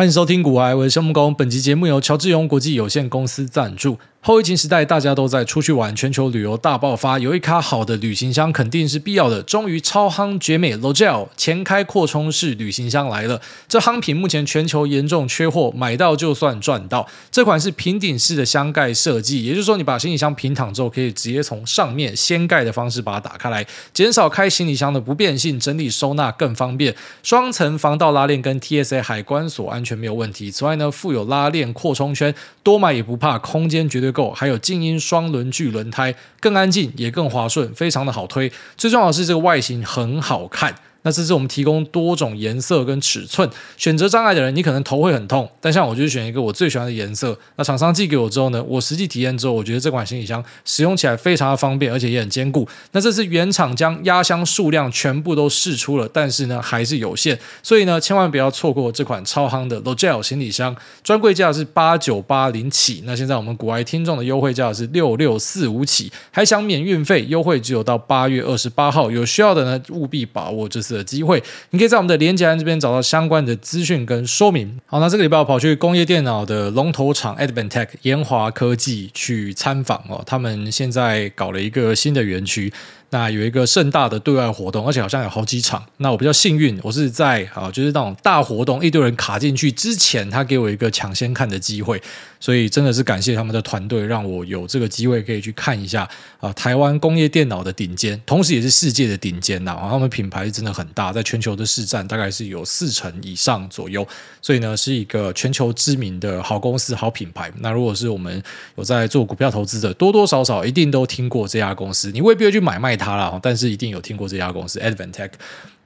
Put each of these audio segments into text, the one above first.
欢迎收听股癌，我是木工。本集节目由乔致永国际有限公司赞助。后疫情时代，大家都在出去玩，全球旅游大爆发，有一卡好的旅行箱肯定是必要的。终于，超夯绝美 Logel 前开扩充式旅行箱来了。这夯品目前全球严重缺货，买到就算赚到。这款是平顶式的箱盖设计，也就是说，你把行李箱平躺之后，可以直接从上面掀盖的方式把它打开来，减少开行李箱的不便性，整理收纳更方便。双层防盗拉链跟 TSA 海关锁安全全没有问题。此外呢，附有拉链扩充圈，多买也不怕，空间绝对。够，还有静音双轮距轮胎，更安静也更滑顺，非常的好推。最重要的是这个外形很好看。那这是我们提供多种颜色跟尺寸，选择障碍的人，你可能头会很痛，但像我就是选一个我最喜欢的颜色。那厂商寄给我之后呢，我实际体验之后，我觉得这款行李箱使用起来非常的方便，而且也很坚固。那这次原厂将压箱数量全部都试出了，但是呢还是有限，所以呢千万不要错过这款超夯的 Logel 行李箱，专柜价是八九八零起，那现在我们股癌听众的优惠价是六六四五起，还想免运费，优惠只有到八月二十八号，有需要的呢务必把握这次的机会，你可以在我们的连接栏这边找到相关的资讯跟说明。好，那这个礼拜我跑去工业电脑的龙头厂 Advantech 研华科技去参访哦，他们现在搞了一个新的园区。那有一个盛大的对外活动，而且好像有好几场。那我比较幸运，我是在啊，就是那种大活动一堆人卡进去之前，他给我一个抢先看的机会。所以真的是感谢他们的团队，让我有这个机会可以去看一下啊，台湾工业电脑的顶尖，同时也是世界的顶尖呐。他们品牌是真的很大，在全球的市占大概是有四成以上左右。所以呢，是一个全球知名的好公司、好品牌。那如果是我们有在做股票投资的，多多少少一定都听过这家公司。你未必会去买卖他了，但是一定有听过这家公司 Advantech。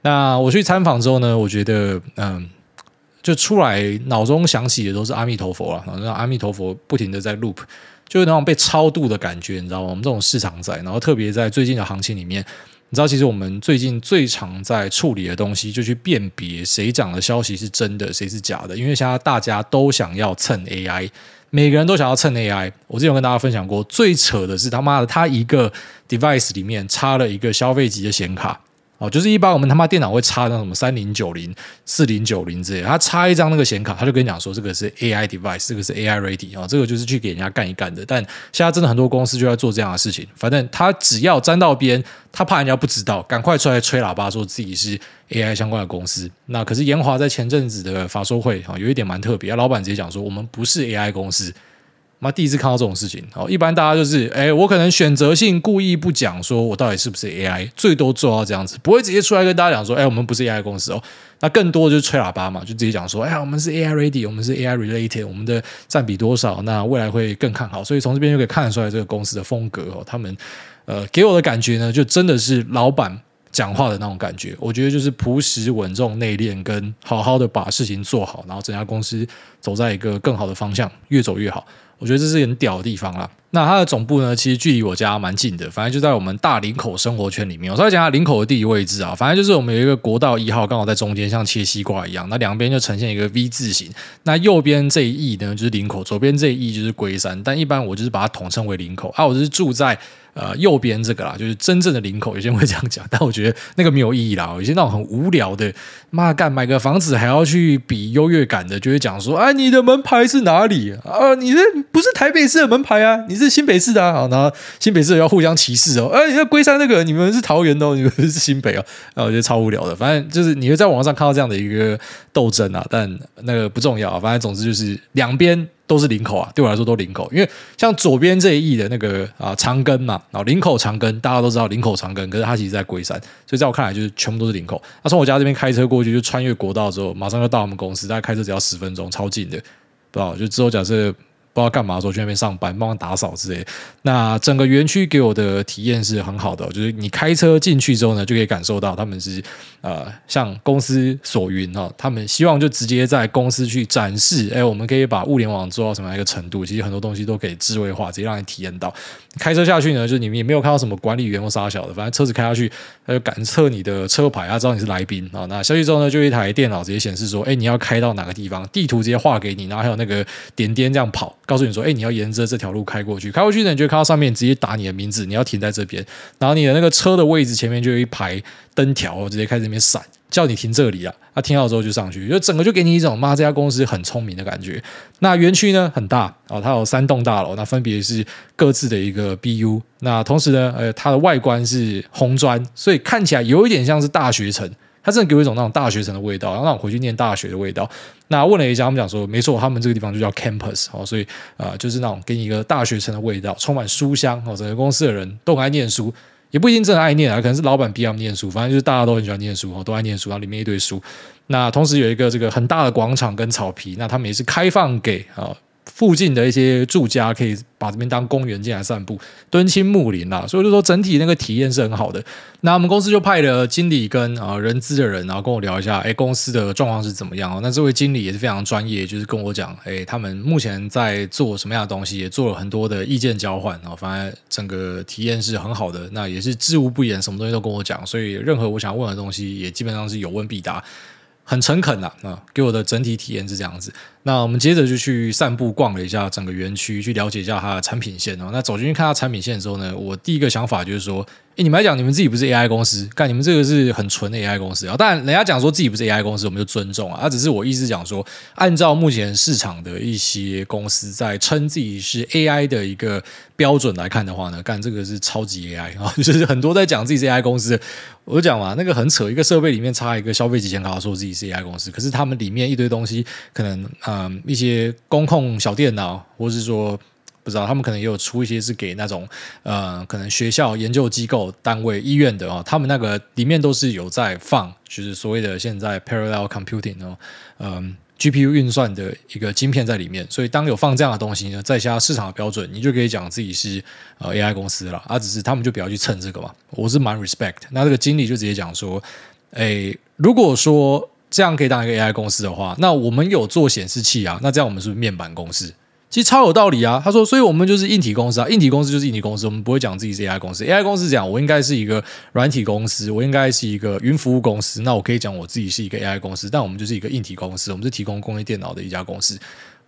那我去参访之后呢，我觉得嗯。就出来，脑中想起的都是阿弥陀佛了，然后阿弥陀佛不停的在 loop，就是那种被超度的感觉，你知道吗？我们这种市场在，然后特别在最近的行情里面，你知道，其实我们最近最常在处理的东西，就去辨别谁讲的消息是真的，谁是假的。因为现在大家都想要蹭 AI，每个人都想要蹭 AI。我之前有跟大家分享过，最扯的是他妈的，他一个 device 里面插了一个消费级的显卡。哦，就是一般我们他妈电脑会插那什么三零九零、四零九零之类，他插一张那个显卡，他就跟你讲说这个是 AI device，这个是 AI ready 啊、哦，这个就是去给人家干一干的。但现在真的很多公司就在做这样的事情，反正他只要沾到边，他怕人家不知道，赶快出来吹喇叭说自己是 AI 相关的公司。那可是研华在前阵子的法说会啊，有一点蛮特别，老板直接讲说我们不是 AI 公司。妈，第一次看到这种事情。哦，一般大家就是，哎，我可能选择性故意不讲，说我到底是不是 AI，最多做到这样子，不会直接出来跟大家讲说，哎，我们不是 AI 公司哦。那更多的就是吹喇叭嘛，就直接讲说，哎，我们是 AI ready，我们是 AI related，我们的占比多少，那未来会更看好。所以从这边就可以看得出来这个公司的风格哦。他们，呃，给我的感觉呢，就真的是老板讲话的那种感觉。我觉得就是朴实稳重、内敛，跟好好的把事情做好，然后整家公司走在一个更好的方向，越走越好。我觉得这是很屌的地方啦。那它的总部呢，其实距离我家蛮近的，反正就在我们大林口生活圈里面。我稍微讲下林口的地理位置啊，反正就是我们有一个国道一号，刚好在中间，像切西瓜一样。那两边就呈现一个 V 字形。那右边这一翼呢，就是林口；左边这一翼就是龟山。但一般我就是把它统称为林口啊。我就是住在呃右边这个啦，就是真正的领口。有些人会这样讲，但我觉得那个没有意义啦。有些那种很无聊的，妈干买个房子还要去比优越感的，就会讲说：哎，你的门牌是哪里啊？你这不是台北市的门牌啊？你是？新北市的啊，然后新北市要互相歧视哦。哎，你看龟山那个，你们是桃园的哦，你们是新北哦。啊，我觉得超无聊的。反正就是你会在网上看到这样的一个斗争啊，但那个不重要。反正总之就是两边都是林口啊，对我来说都林口。因为像左边这一翼的那个啊长庚嘛，然后林口长庚，大家都知道林口长庚，可是它其实在龟山，所以在我看来就是全部都是林口。那从我家这边开车过去，就穿越国道之后，马上就到我们公司，大概开车只要十分钟，超近的，不知道就之后假设。不知道干嘛的时候去那边上班，帮忙打扫之类。那整个园区给我的体验是很好的，就是你开车进去之后呢，就可以感受到他们是呃，像公司所云哈，他们希望就直接在公司去展示，哎，我们可以把物联网做到什么样一个程度？其实很多东西都可以智慧化，直接让你体验到。开车下去呢，就你们也没有看到什么管理员或啥小的，反正车子开下去，他就感测你的车牌，他知道你是来宾啊。那下去之后呢，就一台电脑直接显示说，哎，你要开到哪个地方，地图直接画给你，然后还有那个点点这样跑。告诉你说，哎，你要沿着这条路开过去，开过去呢，你就看到上面直接打你的名字，你要停在这边，然后你的那个车的位置前面就有一排灯条，直接开始那边闪。叫你停这里啊，他、啊、听到之后就上去，就整个就给你一种妈这家公司很聪明的感觉。那园区呢很大哦，它有三栋大楼，那分别是各自的一个 BU。那同时呢，呃，它的外观是红砖，所以看起来有一点像是大学城。它真的给我一种那种大学城的味道，然后让我回去念大学的味道。那问了一下，他们讲说，没错，他们这个地方就叫 campus 哦，所以啊、就是那种给你一个大学城的味道，充满书香哦。整个公司的人都很爱念书，也不一定真的爱念啊，可能是老板逼他们念书，反正就是大家都很喜欢念书哦，都爱念书，然后里面一堆书。那同时有一个这个很大的广场跟草皮，那他们也是开放给啊。附近的一些住家可以把这边当公园进来散步，敦亲睦邻啦，所以就说整体那个体验是很好的。那我们公司就派了经理跟啊人资的人，然后跟我聊一下，哎，公司的状况是怎么样？那这位经理也是非常专业，就是跟我讲，哎，他们目前在做什么样的东西，也做了很多的意见交换，然后反正整个体验是很好的。那也是知无不言，什么东西都跟我讲，所以任何我想问的东西，也基本上是有问必答。很诚恳呐，啊，给我的整体体验是这样子。那我们接着就去散步逛了一下整个园区，去了解一下它的产品线哦。那走进去看它产品线的时候呢，我第一个想法就是说。你们来讲，你们自己不是 AI 公司，干你们这个是很纯的 AI 公司啊。当然，人家讲说自己不是 AI 公司，我们就尊重啊。他只是我意思讲说，按照目前市场的一些公司在称自己是 AI 的一个标准来看的话呢，干这个是超级 AI 啊，就是很多在讲自己是 AI 公司。我就讲嘛，那个很扯，一个设备里面插一个消费级显卡，说自己是 AI 公司，可是他们里面一堆东西，可能嗯一些工控小电脑，或是说。不知道，他们可能也有出一些是给那种呃，可能学校、研究机构、单位、医院的哦，他们那个里面都是有在放，就是所谓的现在 parallel computing 哦，嗯，GPU 运算的一个晶片在里面，所以当有放这样的东西呢，再加市场的标准，你就可以讲自己是呃 AI 公司了。啊，只是他们就不要去蹭这个嘛，我是蛮 respect。那这个经理就直接讲说，诶，如果说这样可以当一个 AI 公司的话，那我们有做显示器啊，那这样我们是不是面板公司？其实超有道理啊！他说，所以我们就是硬体公司啊，硬体公司就是硬体公司，我们不会讲自己是 AI 公司。AI 公司讲，我应该是一个软体公司，我应该是一个云服务公司。那我可以讲我自己是一个 AI 公司，但我们就是一个硬体公司，我们是提供工业电脑的一家公司。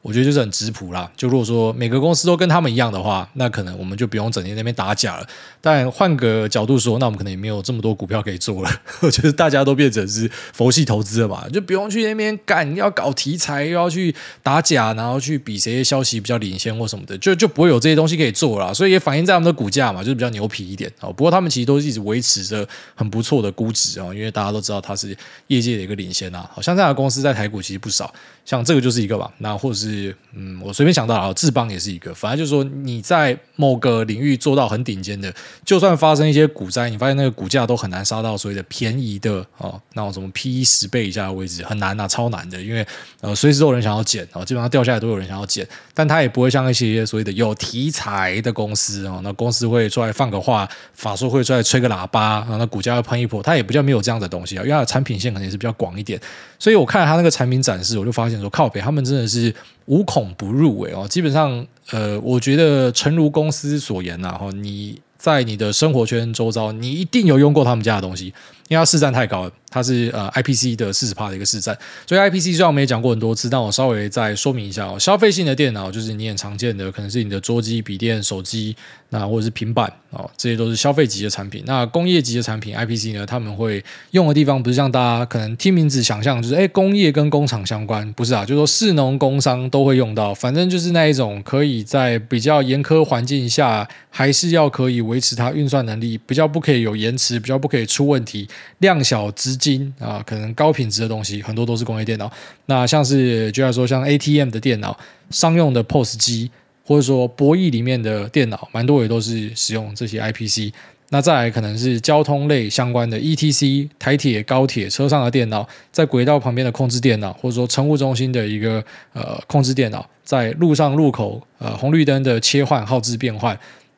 我觉得就是很质朴啦。就如果说每个公司都跟他们一样的话，那可能我们就不用整天那边打假了。但换个角度说，那我们可能也没有这么多股票可以做了。就是大家都变成是佛系投资了吧，就不用去那边干，要搞题材，又要去打假，然后去比谁消息比较领先或什么的，就就不会有这些东西可以做了。所以也反映在他们的股价嘛，就是比较牛皮一点哦。不过他们其实都是一直维持着很不错的估值啊，因为大家都知道它是业界的一个领先啊。好像这样的公司在台股其实不少。像这个就是一个吧，那或者是是嗯，我随便想到啊，智邦也是一个。反正就是说你在某个领域做到很顶尖的，就算发生一些股灾，你发现那个股价都很难杀到所谓的便宜的哦，那种什么 P 十倍以下的位置很难啊，超难的，因为呃随时都有人想要减哦，基本上掉下来都有人想要减，但它也不会像一些所谓的有题材的公司哦，那公司会出来放个话，法说会出来吹个喇叭，然后那股价要喷一波，它也不叫没有这样的东西啊，因为它的产品线可能也是比较广一点，所以我看了它那个产品展示，我就发现。说靠北，他们真的是无孔不入诶哦，基本上呃，我觉得诚如公司所言呐，哈，你在你的生活圈周遭，你一定有用过他们家的东西。因为它市占太高了，它是呃 IPC 的四十帕的一个市占，所以 IPC 虽然我们也讲过很多次，但我稍微再说明一下哦。消费性的电脑就是你很常见的，可能是你的桌机、笔电、手机，那或者是平板哦，这些都是消费级的产品。那工业级的产品 IPC 呢，他们会用的地方不是像大家可能听名字想象，就是诶工业跟工厂相关，不是啊，就是说市农工商都会用到，反正就是那一种可以在比较严苛环境下，还是要可以维持它运算能力，比较不可以有延迟，比较不可以出问题。量小质金啊，可能高品质的东西很多都是工业电脑。那像是就要说像 ATM 的电脑、商用的 POS 机，或者说博弈里面的电脑，蛮多也都是使用这些 IPC。那再来可能是交通类相关的 ETC、台铁、高铁车上的电脑，在轨道旁边的控制电脑，或者说乘务中心的一个呃控制电脑，在路上路口呃红绿灯的切换、号志变换。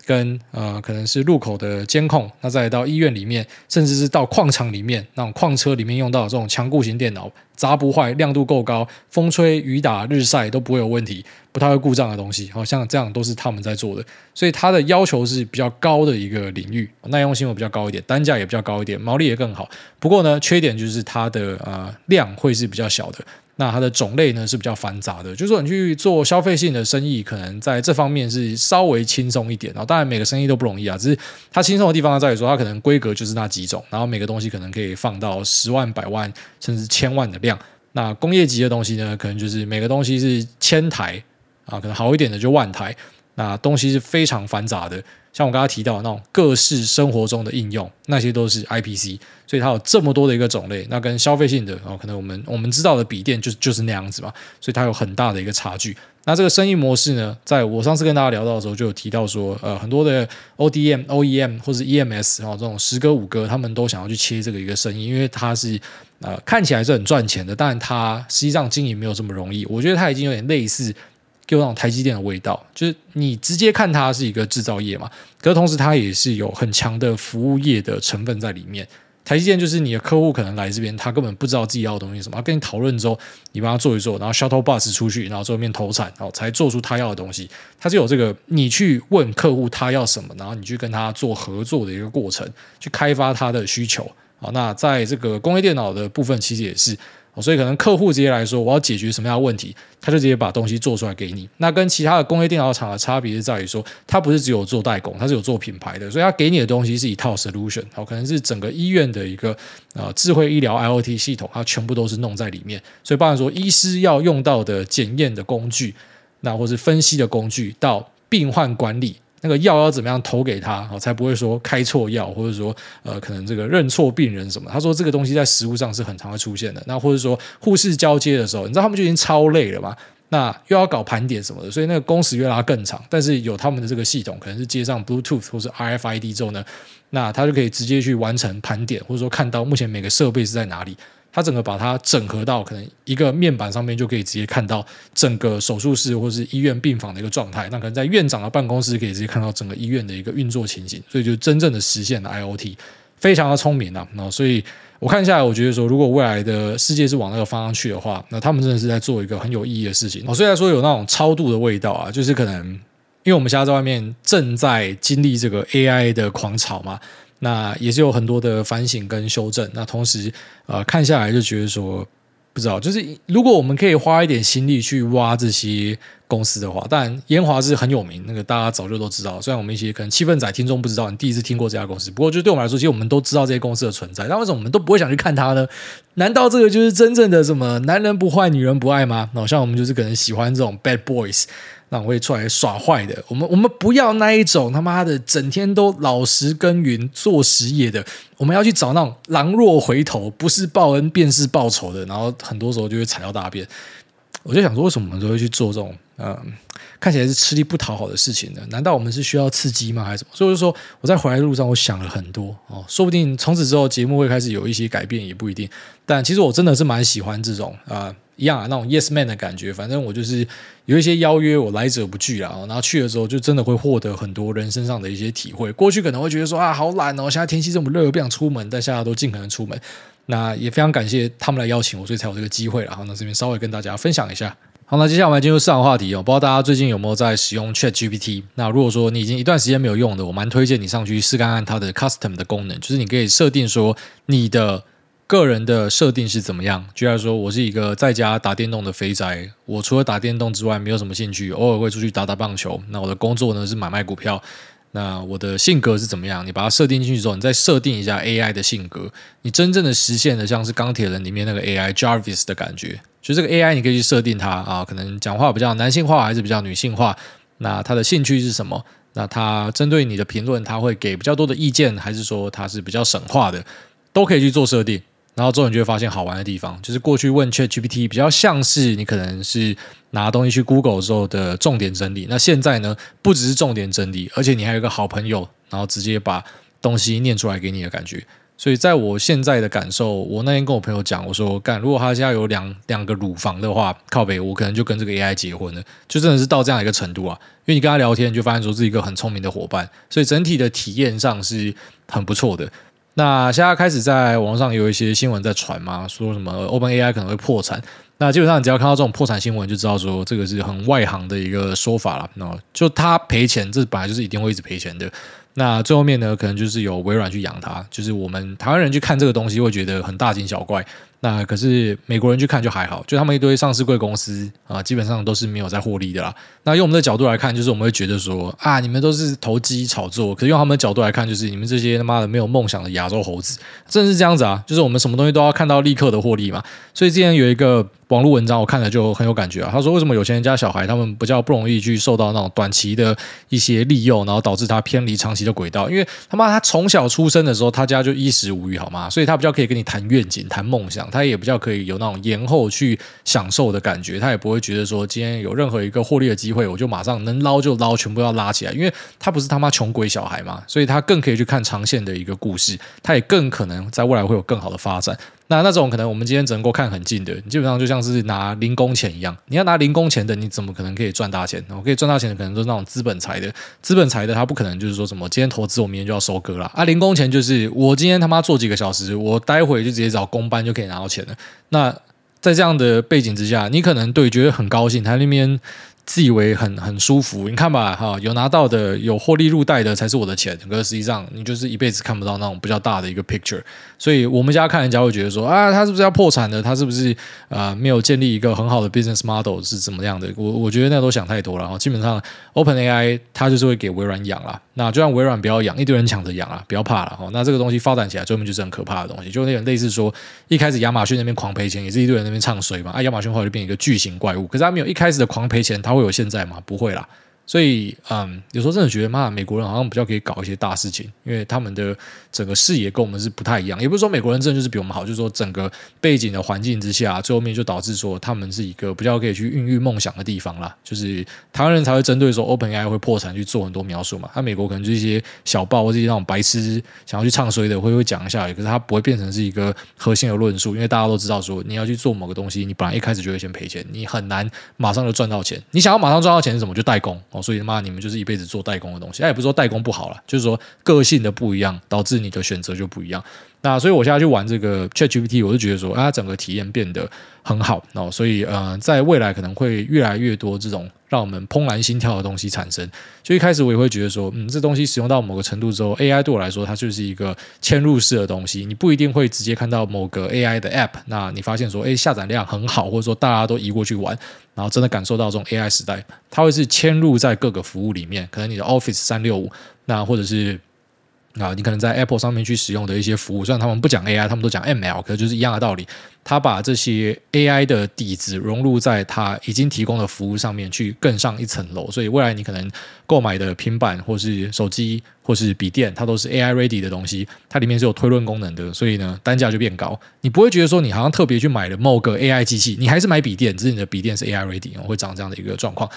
跟呃，可能是路口的监控，那再到医院里面，甚至是到矿场里面，那种矿车里面用到这种强固型电脑，砸不坏，亮度够高，风吹雨打日晒都不会有问题，不太会故障的东西，好像这样都是他们在做的，所以它的要求是比较高的一个领域，耐用性会比较高一点，单价也比较高一点，毛利也更好。不过呢，缺点就是它的呃量会是比较小的。那它的种类呢是比较繁杂的，就是说你去做消费性的生意，可能在这方面是稍微轻松一点。然后当然每个生意都不容易啊，只是它轻松的地方在于说，它可能规格就是那几种，然后每个东西可能可以放到十万、百万甚至千万的量。那工业级的东西呢，可能就是每个东西是千台啊，可能好一点的就万台。那东西是非常繁杂的。像我刚刚提到的那种各式生活中的应用，那些都是 IPC，所以它有这么多的一个种类。那跟消费性的哦，可能我们我们知道的笔电就就是那样子嘛，所以它有很大的一个差距。那这个生意模式呢，在我上次跟大家聊到的时候，就有提到说，呃，很多的 ODM、OEM 或者 EMS 啊，这种十哥五哥，他们都想要去切这个一个生意，因为它是呃看起来是很赚钱的，但它实际上经营没有这么容易。我觉得它已经有点类似。就那种台积电的味道，就是你直接看它是一个制造业嘛，可是同时它也是有很强的服务业的成分在里面。台积电就是你的客户可能来这边，他根本不知道自己要的东西什么，跟你讨论之后，你帮他做一做，然后 shuttle bus 出去，然后最后面投产，然后才做出他要的东西。它是有这个你去问客户他要什么，然后你去跟他做合作的一个过程，去开发他的需求。好，那在这个工业电脑的部分，其实也是。所以可能客户直接来说，我要解决什么样的问题，他就直接把东西做出来给你。那跟其他的工业电脑厂的差别是在于说，他不是只有做代工，他是有做品牌的，所以他给你的东西是一套 solution，好，可能是整个医院的一个呃智慧医疗 IoT 系统，它全部都是弄在里面。所以包含说医师要用到的检验的工具，那或是分析的工具，到病患管理。那个药要怎么样投给他，才不会说开错药，或者说呃可能这个认错病人什么？他说这个东西在实务上是很常会出现的。那或者说护士交接的时候，你知道他们就已经超累了嘛？那又要搞盘点什么的，所以那个工时越拉更长。但是有他们的这个系统，可能是接上 Bluetooth 或是 RFID 之后呢，那他就可以直接去完成盘点，或者说看到目前每个设备是在哪里。它整个把它整合到可能一个面板上面，就可以直接看到整个手术室或是医院病房的一个状态。那可能在院长的办公室可以直接看到整个医院的一个运作情形。所以就真正的实现了 IoT，非常的聪明啊。那所以我看下来，我觉得说，如果未来的世界是往那个方向去的话，那他们真的是在做一个很有意义的事情。哦，虽然说有那种超度的味道啊，就是可能因为我们现在在外面正在经历这个 AI 的狂潮嘛。那也是有很多的反省跟修正。那同时，呃，看下来就觉得说，不知道，就是如果我们可以花一点心力去挖这些公司的话，但烟华是很有名，那个大家早就都知道。虽然我们一些可能气氛仔听众不知道，你第一次听过这家公司，不过就对我们来说，其实我们都知道这些公司的存在。那为什么我们都不会想去看它呢？难道这个就是真正的什么男人不坏，女人不爱吗？那像我们就是可能喜欢这种 bad boys。那我会出来耍坏的，我们我们不要那一种他妈的整天都老实耕耘做实业的，我们要去找那种狼若回头，不是报恩便是报仇的，然后很多时候就会踩到大便。我就想说，为什么我们都会去做这种嗯看起来是吃力不讨好的事情呢？难道我们是需要刺激吗？还是什么？所以就说我在回来的路上，我想了很多哦，说不定从此之后节目会开始有一些改变，也不一定。但其实我真的是蛮喜欢这种啊。一样啊，那种 yes man 的感觉，反正我就是有一些邀约，我来者不拒啊。然后去的时候，就真的会获得很多人身上的一些体会。过去可能会觉得说啊，好懒哦，现在天气这么热，不想出门，但现在都尽可能出门。那也非常感谢他们来邀请我，所以才有这个机会。然后呢，这边稍微跟大家分享一下。好，那接下来我们进入市场话题哦。不知道大家最近有没有在使用 Chat GPT？那如果说你已经一段时间没有用的，我蛮推荐你上去试看看它的 Custom 的功能，就是你可以设定说你的。个人的设定是怎么样？就像说，我是一个在家打电动的肥宅，我除了打电动之外，没有什么兴趣，偶尔会出去打打棒球。那我的工作呢是买卖股票。那我的性格是怎么样？你把它设定进去之后，你再设定一下 AI 的性格，你真正的实现的像是钢铁人里面那个 AI Jarvis 的感觉。就这个 AI，你可以去设定它啊，可能讲话比较男性化还是比较女性化？那他的兴趣是什么？那他针对你的评论，他会给比较多的意见，还是说他是比较省话的？都可以去做设定。然后之后你就会发现好玩的地方，就是过去问 ChatGPT 比较像是你可能是拿东西去 Google 之后的重点整理。那现在呢，不只是重点整理，而且你还有一个好朋友，然后直接把东西念出来给你的感觉。所以在我现在的感受，我那天跟我朋友讲，我说干，如果他现在有两两个乳房的话，靠北，我可能就跟这个 AI 结婚了，就真的是到这样一个程度啊。因为你跟他聊天，就发现说是一个很聪明的伙伴，所以整体的体验上是很不错的。那现在开始在网上有一些新闻在传嘛，说什么 OpenAI 可能会破产。那基本上你只要看到这种破产新闻，就知道说这个是很外行的一个说法了。那就他赔钱，这本来就是一定会一直赔钱的。那最后面呢，可能就是有微软去养他，就是我们台湾人去看这个东西会觉得很大惊小怪。那可是美国人去看就还好，就他们一堆上市贵公司啊，基本上都是没有在获利的啦。那用我们的角度来看，就是我们会觉得说啊，你们都是投机炒作。可是用他们的角度来看，就是你们这些他妈的没有梦想的亚洲猴子，真是这样子啊！就是我们什么东西都要看到立刻的获利嘛。所以之前有一个网络文章，我看了就很有感觉啊。他说，为什么有钱人家小孩他们比较不容易去受到那种短期的一些利诱，然后导致他偏离长期的轨道？因为他妈他从小出生的时候，他家就衣食无虞，好吗？所以他比较可以跟你谈愿景、谈梦想。他也比较可以有那种延后去享受的感觉，他也不会觉得说今天有任何一个获利的机会，我就马上能捞就捞，全部要拉起来，因为他不是他妈穷鬼小孩嘛，所以他更可以去看长线的一个故事，他也更可能在未来会有更好的发展。那那种可能我们今天只能够看很近的，你基本上就像是拿零工钱一样，你要拿零工钱的，你怎么可能可以赚大钱？我可以赚大钱的，可能都是那种资本财的，资本财的他不可能就是说什么今天投资我明天就要收割了啊，零工钱就是我今天他妈做几个小时，我待会就直接找工班就可以拿到钱了。那在这样的背景之下，你可能对觉得很高兴，他那边。自以为很很舒服，你看吧，哈，有拿到的，有获利入袋的才是我的钱。可是实际上，你就是一辈子看不到那种比较大的一个 picture。所以我们家看人家会觉得说，啊，他是不是要破产的？他是不是啊、呃，没有建立一个很好的 business model 是怎么样的？我我觉得那都想太多了。然后基本上，OpenAI 它就是会给微软养啦。那就让微软不要养，一堆人抢着养啊，不要怕了。哈，那这个东西发展起来，最后就是很可怕的东西，就那种类似说，一开始亚马逊那边狂赔钱，也是一堆人那边唱衰嘛。啊，亚马逊后来就变一个巨型怪物，可是他没有一开始的狂赔钱，他会会有现在吗？不会啦。所以，嗯，有时候真的觉得，妈，美国人好像比较可以搞一些大事情，因为他们的整个视野跟我们是不太一样。也不是说美国人真的就是比我们好，就是说整个背景的环境之下，最后面就导致说他们是一个比较可以去孕育梦想的地方啦。就是台湾人才会针对说 OpenAI 会破产去做很多描述嘛。他美国可能就是一些小报或者一些那种白痴想要去唱衰的，会会讲一下，可是他不会变成是一个核心的论述，因为大家都知道说你要去做某个东西，你本来一开始就会先赔钱，你很难马上就赚到钱。你想要马上赚到钱是什么？就代工。所以妈，你们就是一辈子做代工的东西。哎也不是说代工不好了，就是说个性的不一样，导致你的选择就不一样。那所以我现在去玩这个 ChatGPT，我就觉得说，啊，整个体验变得很好。哦，所以呃，在未来可能会越来越多这种让我们怦然心跳的东西产生。就一开始我也会觉得说，嗯，这东西使用到某个程度之后，AI 对我来说它就是一个嵌入式的东西。你不一定会直接看到某个 AI 的 App，那你发现说，哎，下载量很好，或者说大家都移过去玩，然后真的感受到这种 AI 时代，它会是嵌入在各个服务里面，可能你的 Office 三六五，那或者是。啊，你可能在 Apple 上面去使用的一些服务，虽然他们不讲 AI，他们都讲 ML，可是就是一样的道理。他把这些 AI 的底子融入在他已经提供的服务上面，去更上一层楼。所以未来你可能购买的平板，或是手机，或是笔电，它都是 AI ready 的东西，它里面是有推论功能的，所以呢，单价就变高。你不会觉得说你好像特别去买了某个 AI 机器，你还是买笔电，只是你的笔电是 AI ready，会长这样的一个状况。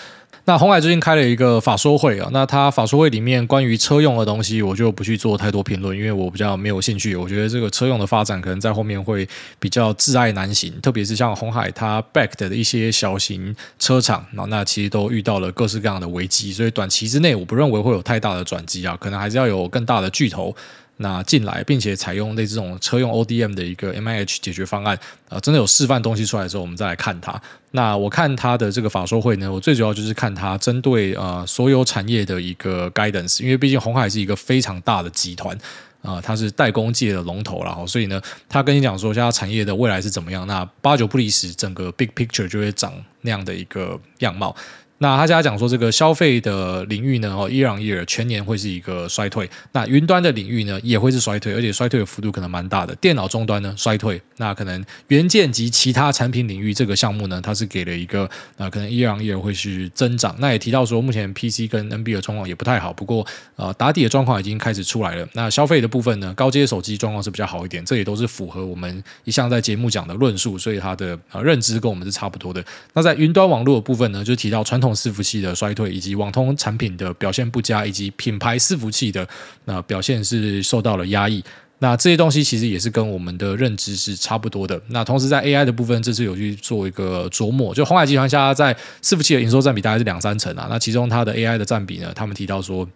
那红海最近开了一个法说会啊，那他法说会里面关于车用的东西，我就不去做太多评论，因为我比较没有兴趣。我觉得这个车用的发展可能在后面会比较挚爱难行，特别是像红海它 backed 的一些小型车厂，那那其实都遇到了各式各样的危机，所以短期之内我不认为会有太大的转机啊，可能还是要有更大的巨头。那进来，并且采用类似这种车用 ODM 的一个 MIH 解决方案，啊，真的有示范东西出来之后，我们再来看它。那我看它的这个法说会呢，我最主要就是看它针对呃所有产业的一个 guidance，因为毕竟红海是一个非常大的集团啊，它是代工界的龙头，然后所以呢，他跟你讲说，现在产业的未来是怎么样，那八九不离十，整个 big picture 就会长那样的一个样貌。那他家讲说，这个消费的领域呢，哦，year on year 全年会是一个衰退。那云端的领域呢，也会是衰退，而且衰退的幅度可能蛮大的。电脑终端呢，衰退。那可能元件及其他产品领域这个项目呢，它是给了一个，那可能 year on year 会是增长。那也提到说，目前 PC 跟 NB 的状况也不太好，不过呃，打底的状况已经开始出来了。那消费的部分呢，高阶手机状况是比较好一点，这也都是符合我们一向在节目讲的论述，所以它的呃认知跟我们是差不多的。那在云端网络的部分呢，就提到传统。伺服器的衰退，以及网通产品的表现不佳，以及品牌伺服器的那表现是受到了压抑。那这些东西其实也是跟我们的认知是差不多的。那同时在 AI 的部分，这次有去做一个琢磨，就鸿海集团下在伺服器的营收占比大概是两三成啊。那其中它的 AI 的占比呢，他们提到说。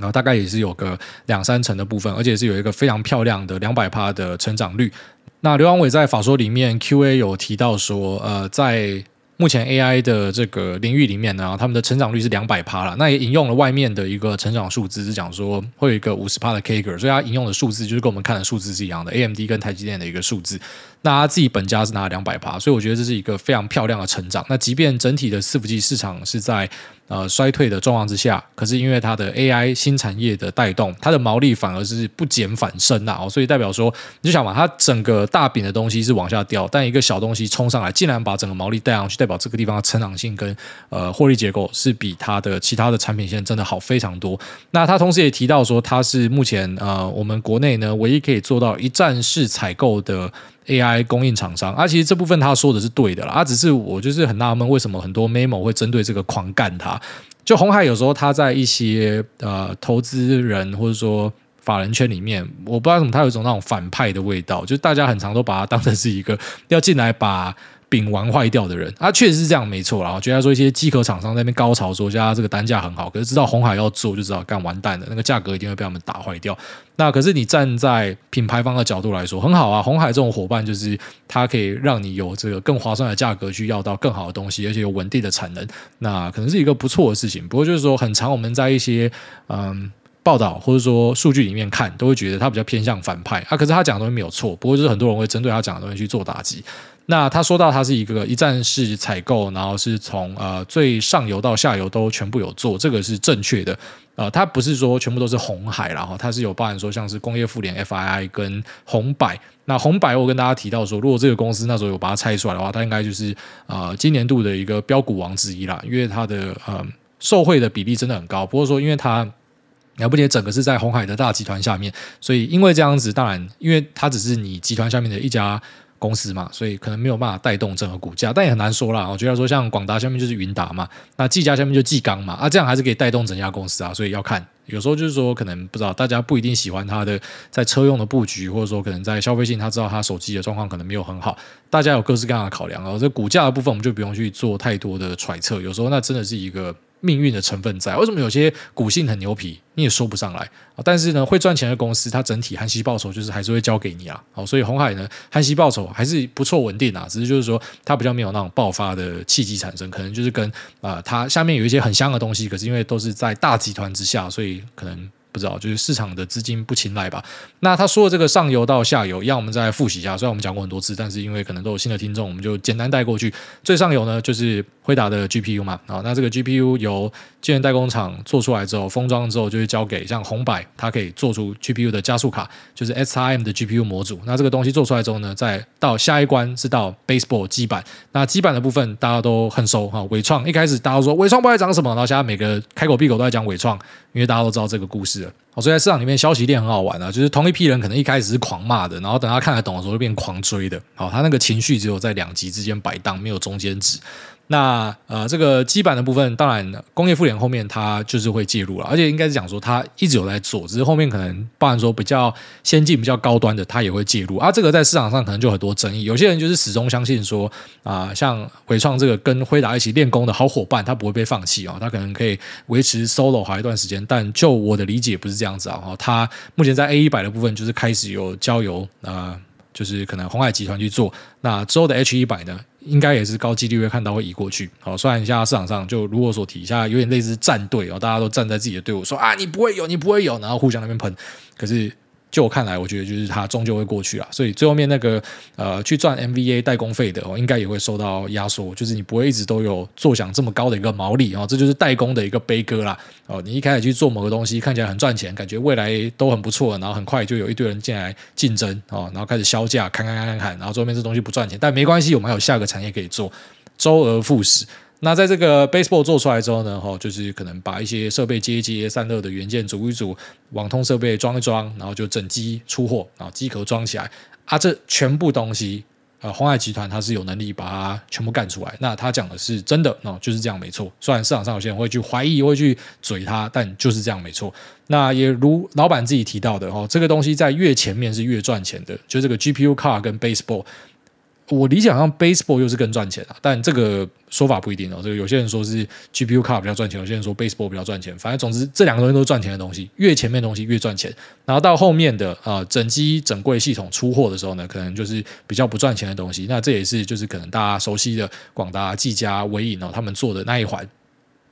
然后大概也是有个两三成的部分，而且是有一个非常漂亮的两百趴的成长率。那刘扬伟在法说里面 Q&A 有提到说，呃，在目前 AI 的这个领域里面呢，他们的成长率是两百趴了。那也引用了外面的一个成长数字，是讲说会有一个五十趴的 CAGR，所以它引用的数字就是跟我们看的数字是一样的，AMD 跟台积电的一个数字。那他自己本家是拿两百趴，所以我觉得这是一个非常漂亮的成长。那即便整体的伺服器市场是在呃，衰退的状况之下，可是因为它的 AI 新产业的带动，它的毛利反而是不减反升呐，哦，所以代表说，你就想嘛，它整个大饼的东西是往下掉，但一个小东西冲上来，竟然把整个毛利带上去，代表这个地方的成长性跟呃获利结构是比它的其他的产品线真的好非常多。那他同时也提到说，它是目前呃我们国内呢唯一可以做到一站式采购的。AI 供应厂商啊，其实这部分他说的是对的啦，啊，只是我就是很纳闷，为什么很多 memo 会针对这个狂干它？就红海有时候他在一些呃投资人或者说法人圈里面，我不知道怎么他有一种那种反派的味道，就大家很常都把他当成是一个要进来把。饼玩坏掉的人，啊，确实是这样，没错啦。我觉得说一些机壳厂商那边高潮说，家这个单价很好，可是知道红海要做，就知道干完蛋了，那个价格一定会被他们打坏掉。那可是你站在品牌方的角度来说，很好啊。红海这种伙伴就是它可以让你有这个更划算的价格去要到更好的东西，而且有稳定的产能，那可能是一个不错的事情。不过就是说，很常我们在一些嗯报道或者说数据里面看，都会觉得他比较偏向反派啊。可是他讲的东西没有错，不过就是很多人会针对他讲的东西去做打击。那他说到，他是一个一站式采购，然后是从呃最上游到下游都全部有做，这个是正确的。呃，他不是说全部都是红海，然后他是有包含说像是工业富联 FII 跟红百。那红百我跟大家提到说，如果这个公司那时候有把它拆出来的话，它应该就是呃今年度的一个标股王之一啦，因为它的呃受惠的比例真的很高。不过说，因为它了不起整个是在红海的大集团下面，所以因为这样子，当然因为它只是你集团下面的一家。公司嘛，所以可能没有办法带动整个股价，但也很难说啦。我觉得说像广达下面就是云达嘛，那技嘉下面就技刚嘛，啊，这样还是可以带动整家公司啊。所以要看，有时候就是说可能不知道大家不一定喜欢它的在车用的布局，或者说可能在消费性，他知道他手机的状况可能没有很好，大家有各式各样的考量啊。这股价的部分我们就不用去做太多的揣测，有时候那真的是一个。命运的成分在，为什么有些股性很牛皮，你也说不上来。但是呢，会赚钱的公司，它整体含息报酬就是还是会交给你啊。好，所以红海呢，含息报酬还是不错稳定啊，只是就是说它比较没有那种爆发的契机产生，可能就是跟啊、它下面有一些很香的东西，可是因为都是在大集团之下，所以可能。不知道，就是市场的资金不青睐吧。那他说的这个上游到下游，让我们再复习一下。虽然我们讲过很多次，但是因为可能都有新的听众，我们就简单带过去。最上游呢，就是辉达的 GPU 嘛。啊，那这个 GPU 由晶圆代工厂做出来之后，封装之后，就会交给像红百，它可以做出 GPU 的加速卡，就是 SRAM 的 GPU 模组。那这个东西做出来之后呢，再到下一关是到 Baseball 基板。那基板的部分大家都很熟哈。纬创一开始大家都说纬创不知道讲什么，然后现在每个开口闭口都在讲纬创，因为大家都知道这个故事了。所以在市场里面，消息链很好玩啊，就是同一批人可能一开始是狂骂的，然后等他看得懂的时候，就变狂追的。好，他那个情绪只有在两极之间摆荡，没有中间值。那呃，这个基板的部分，当然工业富联后面它就是会介入了，而且应该是讲说它一直有在做，只是后面可能包含说比较先进、比较高端的，它也会介入啊。这个在市场上可能就很多争议，有些人就是始终相信说啊、像伟创这个跟辉达一起练功的好伙伴，他不会被放弃啊，他可能可以维持 solo 好一段时间。但就我的理解不是这样子啊，他目前在 A 一百的部分就是开始有交由啊、呃，就是可能鸿海集团去做，那之后的 H 一百呢？应该也是高几率会看到会移过去。好，虽然现在市场上就如果说提，现在有点类似战队哦，大家都站在自己的队伍说啊，你不会有，你不会有，然后互相那边喷，可是。就我看来，我觉得就是它终究会过去了，所以最后面那个呃去赚 NVA 代工费的哦，应该也会受到压缩，就是你不会一直都有作想这么高的一个毛利哦，这就是代工的一个悲歌啦哦。你一开始去做某个东西，看起来很赚钱，感觉未来都很不错，然后很快就有一堆人进来竞争哦，然后开始削价，砍砍砍砍砍，然后最后面这东西不赚钱，但没关系，我们还有下个产业可以做，周而复始。那在这个 Baseball 做出来之后呢，哈，就是可能把一些设备接一接，散热的元件组一组，网通设备装一装，然后就整机出货，然后机壳装起来啊，这全部东西，呃，鸿海集团它是有能力把它全部干出来。那他讲的是真的，哦，就是这样没错。虽然市场上有些人会去怀疑，会去嘴他，但就是这样没错。那也如老板自己提到的，哦，这个东西在越前面是越赚钱的，就这个 GPU car 跟 Baseball。我理解好像 baseball 又是更赚钱啊，但这个说法不一定哦。这个有些人说是 GPU 卡比较赚钱，有些人说 baseball 比较赚钱。反正总之这两个东西都是赚钱的东西，越前面的东西越赚钱。然后到后面的啊、整机整柜系统出货的时候呢，可能就是比较不赚钱的东西。那这也是就是可能大家熟悉的广达、技嘉、微影哦，他们做的那一环。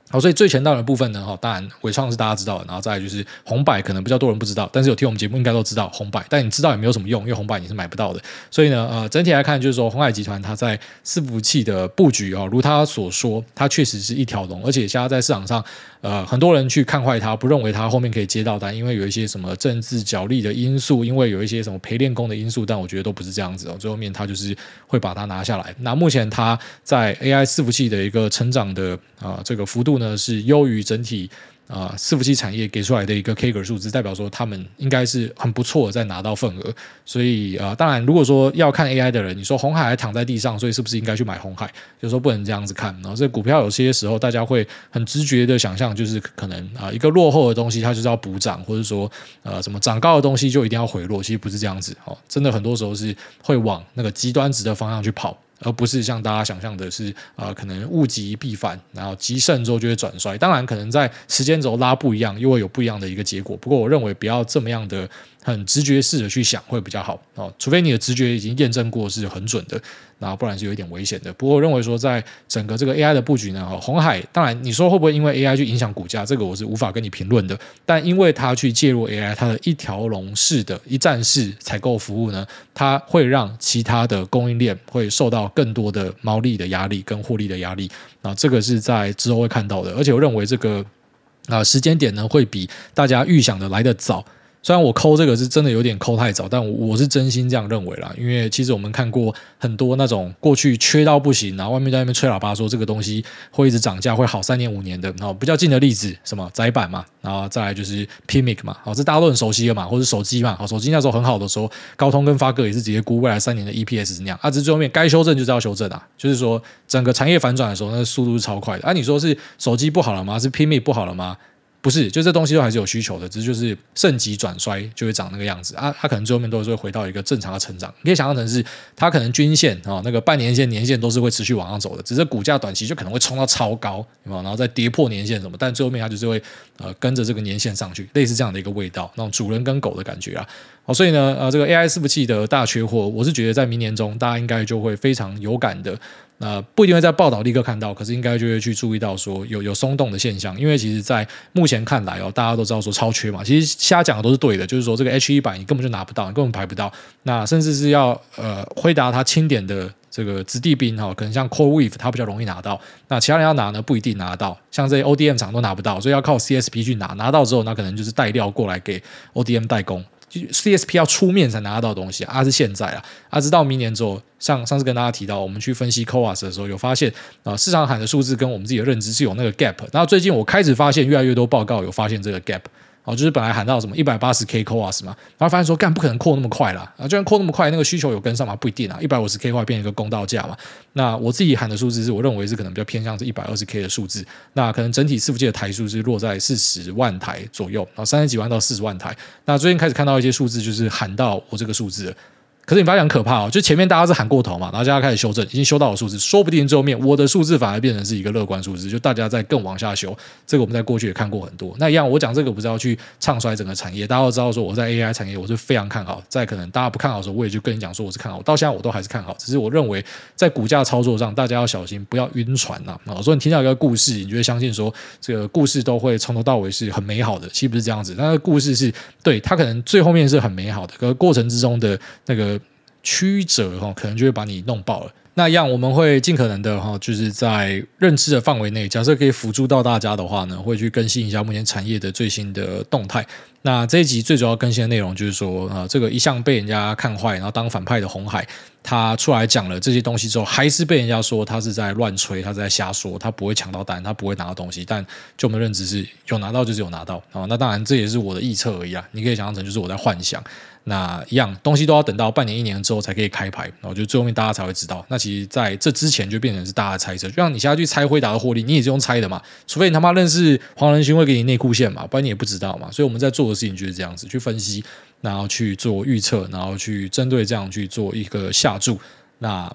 好，所以最前道的部分呢，哈，当然伟创是大家知道的，然后再来就是红百，可能比较多人不知道，但是有听我们节目应该都知道红百，但你知道也没有什么用，因为红百你是买不到的。所以呢，呃，整体来看就是说，鸿海集团它在伺服器的布局哦，如他所说，它确实是一条龙，而且现在在市场上，呃，很多人去看坏他，不认为他后面可以接到单，因为有一些什么政治角力的因素，因为有一些什么陪练工的因素，但我觉得都不是这样子哦，最后面他就是会把它拿下来。那目前他在 AI 伺服器的一个成长的啊、这个幅度呢是优于。整体啊，伺服器产业给出来的一个 CAGR 数字，代表说他们应该是很不错，在拿到份额。所以啊，当然，如果说要看 AI 的人，你说红海还躺在地上，所以是不是应该去买红海？就是说不能这样子看。然后这股票有些时候大家会很直觉的想象，就是可能啊，一个落后的东西它就是要补涨，或者说呃什么涨高的东西就一定要回落。其实不是这样子哦，真的很多时候是会往那个极端值的方向去跑。而不是像大家想象的是，呃，可能物极必反，然后极盛之后就会转衰。当然，可能在时间轴拉不一样，又会有不一样的一个结果。不过，我认为不要这么样的很直觉式的去想会比较好哦，除非你的直觉已经验证过是很准的。然后不然是有一点危险的。不过我认为说，在整个这个 AI 的布局呢，红海当然你说会不会因为 AI 去影响股价，这个我是无法跟你评论的。但因为它去介入 AI，它的一条龙式的一站式采购服务呢，它会让其他的供应链会受到更多的毛利的压力跟获利的压力。啊，这个是在之后会看到的。而且我认为这个啊时间点呢，会比大家预想的来得早。虽然我抠这个是真的有点抠太早，但我我是真心这样认为啦。因为其实我们看过很多那种过去缺到不行，然后外面在那边吹喇叭说这个东西会一直涨价，会好三年五年的。然后比较近的例子，什么窄板嘛，然后再来就是 PMIC 嘛，好，这大家都很熟悉的嘛，或者手机嘛，好，手机那时候很好的时候，高通跟发哥也是直接估未来三年的 EPS 是那样。啊，这最后面该修正就是要修正啊，就是说整个产业反转的时候，那速度是超快的。啊，你说是手机不好了吗？是 PMIC 不好了吗？不是，就这东西都还是有需求的，只是就是盛极转衰就会长那个样子啊，它可能最后面都是会回到一个正常的成长。你可以想象成是它可能均线啊、那个半年线、年线都是会持续往上走的，只是股价短期就可能会冲到超高，然后再跌破年线什么，但最后面它就是会呃跟着这个年线上去，类似这样的一个味道，那种主人跟狗的感觉啊。好，所以呢，呃，这个 AI 伺服器的大缺货，我是觉得在明年中大家应该就会非常有感的。呃，不一定会在报道立刻看到，可是应该就会去注意到说有有松动的现象，因为其实，在目前看来哦，大家都知道说超缺嘛，其实瞎讲的都是对的，就是说这个 H100 你根本就拿不到，你根本排不到，那甚至是要呃辉达他清点的这个子弟兵哈，可能像 CoreWeave 它比较容易拿到，那其他人要拿呢不一定拿得到，像这些 ODM 厂都拿不到，所以要靠 CSP 去拿，拿到之后那可能就是带料过来给 ODM 代工。CSP 要出面才拿得到东西啊，是现在啊，啊直到明年之后，像上次跟大家提到，我们去分析 c o a s 的时候，有发现啊，市场喊的数字跟我们自己的认知是有那个 gap。那最近我开始发现越来越多报告有发现这个 gap。哦，就是本来喊到什么一百八十 K cos 嘛，然后发现说干不可能扩那么快啦。啊，就算扩那么快，那个需求有跟上吗？不一定啊，一百五十 K 会变成一个公道价嘛。那我自己喊的数字是我认为是可能比较偏向是一百二十 K 的数字，那可能整体伺服器的台数是落在四十万台左右，啊三十几万到四十万台。那最近开始看到一些数字，就是喊到我这个数字。可是你发现很可怕哦，就前面大家是喊过头嘛，然后大家开始修正，已经修到了数字，说不定最后面我的数字反而变成是一个乐观数字，就大家在更往下修。这个我们在过去也看过很多。那一样，我讲这个不是要去唱衰整个产业，大家都知道说我在 AI 产业我是非常看好。在可能大家不看好的时候，我也就跟你讲说我是看好，到现在我都还是看好。只是我认为在股价操作上，大家要小心，不要晕船呐。啊，所以你听到一个故事，你就会相信说这个故事都会从头到尾是很美好的，其实不是这样子。那个故事是对它可能最后面是很美好的，可是过程之中的那个。曲折哈，可能就会把你弄爆了。那样，我们会尽可能的哈，就是在认知的范围内，假设可以辅助到大家的话呢，会去更新一下目前产业的最新的动态。那这一集最主要更新的内容就是说，啊，这个一向被人家看坏，然后当反派的红海，他出来讲了这些东西之后，还是被人家说他是在乱吹，他在瞎说，他不会抢到单，他不会拿到东西。但就我们认知是有拿到就是有拿到啊。那当然这也是我的臆测而已啊，你可以想象成就是我在幻想。那一样东西都要等到半年一年之后才可以开牌，然后就最后面大家才会知道。那其实在这之前就变成是大家猜测，就像你现在去猜辉达的获利，你也是用猜的嘛，除非你他妈认识黄仁勋会给你内裤线嘛，不然你也不知道嘛。所以我们在做的事情就是这样子去分析，然后去做预测，然后去针对这样去做一个下注。那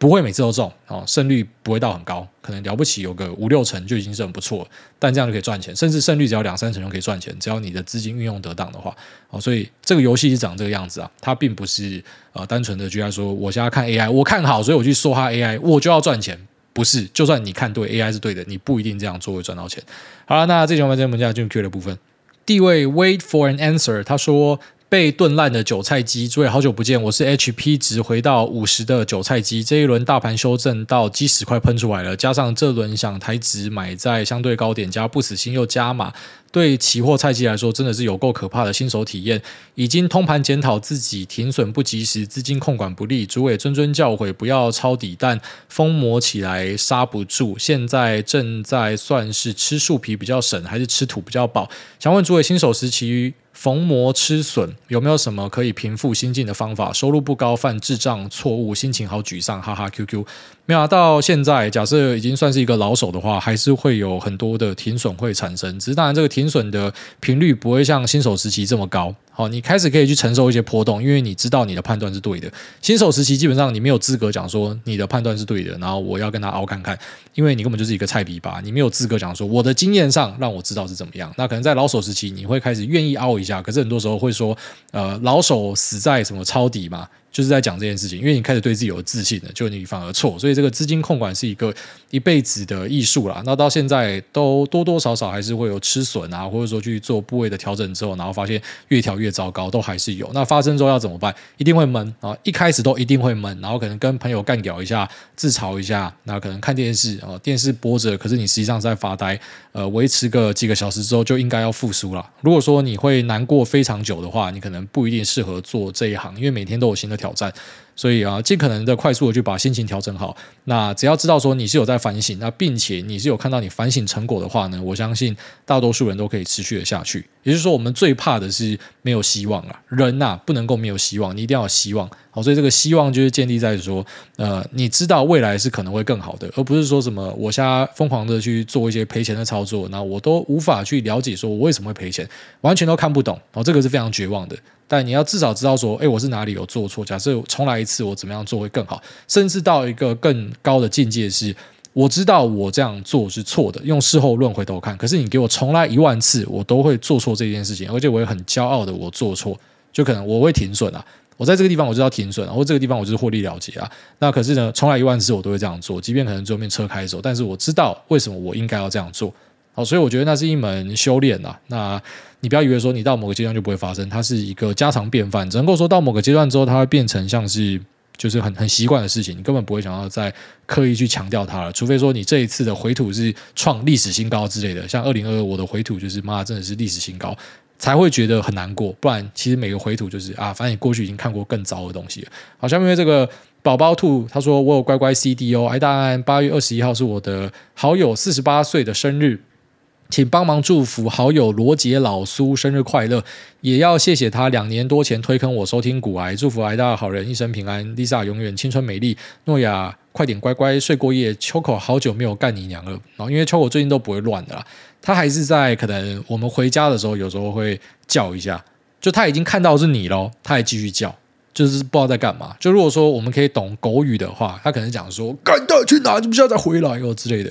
不会每次都中哦，胜率不会到很高，可能了不起有个五六成就已经是很不错了，但这样就可以赚钱，甚至胜率只要两三成就可以赚钱，只要你的资金运用得当的话哦，所以这个游戏是长这个样子啊，它并不是呃单纯的就在说我现在看 AI，我看好，所以我去说它 AI，我就要赚钱，不是，就算你看对 AI 是对的，你不一定这样做会赚到钱。好了，那这节我们在我们进入 Q 的部分，第一位 Wait for an answer，他说。被炖烂的韭菜鸡，诸位好久不见，我是 HP 值回到五十的韭菜鸡。这一轮大盘修正到基石快喷出来了，加上这轮想台指买在相对高点，加不死心又加码，对期货菜鸡来说真的是有够可怕的新手体验。已经通盘检讨自己停损不及时，资金控管不力，诸位谆谆教诲不要抄底，但疯魔起来刹不住。现在正在算是吃树皮比较省，还是吃土比较饱？想问诸位新手时期。逢魔吃笋，有没有什么可以平复心境的方法？收入不高，犯智障错误，心情好沮丧，哈哈。QQ 没有啊，到现在假设已经算是一个老手的话，还是会有很多的停损会产生。只是当然，这个停损的频率不会像新手时期这么高。好，你开始可以去承受一些波动，因为你知道你的判断是对的。新手时期基本上你没有资格讲说你的判断是对的，然后我要跟他熬看看，因为你根本就是一个菜逼吧，你没有资格讲说我的经验上让我知道是怎么样。那可能在老手时期你会开始愿意熬一下，可是很多时候会说，呃，老手死在什么抄底嘛。就是在讲这件事情，因为你开始对自己有自信了，就你反而错，所以这个资金控管是一个一辈子的艺术啦。那到现在都多多少少还是会有吃损啊，或者说去做部位的调整之后，然后发现越调越糟糕，都还是有。那发生之后要怎么办？一定会闷啊，一开始都一定会闷，然后可能跟朋友干屌一下，自嘲一下，那可能看电视啊，电视播着，可是你实际上在发呆，呃，维持个几个小时之后就应该要复苏了。如果说你会难过非常久的话，你可能不一定适合做这一行，因为每天都有新的挑战，所以啊，尽可能的快速的去把心情调整好。那只要知道说你是有在反省，那并且你是有看到你反省成果的话呢，我相信大多数人都可以持续的下去。也就是说，我们最怕的是没有希望啊，人呐不能够没有希望，你一定要有希望。好，所以这个希望就是建立在说，呃，你知道未来是可能会更好的，而不是说什么我现在疯狂的去做一些赔钱的操作，那我都无法去了解说我为什么会赔钱，完全都看不懂。哦，这个是非常绝望的。但你要至少知道说，哎，我是哪里有做错？假设重来一次，我怎么样做会更好？甚至到一个更高的境界是，我知道我这样做是错的，用事后论回头看。可是你给我重来一万次，我都会做错这件事情，而且我也很骄傲的我做错，就可能我会停损啊。我在这个地方我就要停损，然后这个地方我就是获利了结啊。那可是呢，重来一万次我都会这样做，即便可能最后面车开走，但是我知道为什么我应该要这样做。好，所以我觉得那是一门修炼啊。那你不要以为说你到某个阶段就不会发生，它是一个家常便饭。只能够说到某个阶段之后，它会变成像是就是很很习惯的事情，你根本不会想要再刻意去强调它了。除非说你这一次的回吐是创历史新高之类的，像二零二二我的回吐就是妈真的是历史新高，才会觉得很难过。不然其实每个回吐就是啊，反正你过去已经看过更糟的东西了。好，下面这个宝宝兔他说我有乖乖 CD 哦，哎，大安八月二十一号是我的好友四十八岁的生日。请帮忙祝福好友罗杰老苏生日快乐，也要谢谢他两年多前推坑我收听股癌，祝福癌大好人一生平安，Lisa 永远青春美丽，诺亚快点乖乖睡过夜，秋口好久没有干你娘了，然后因为秋口最近都不会乱的啦，他还是在可能我们回家的时候有时候会叫一下，就他已经看到是你咯，他还继续叫，就是不知道在干嘛。就如果说我们可以懂狗语的话，他可能讲说干的去哪，就不需要再回来哦之类的。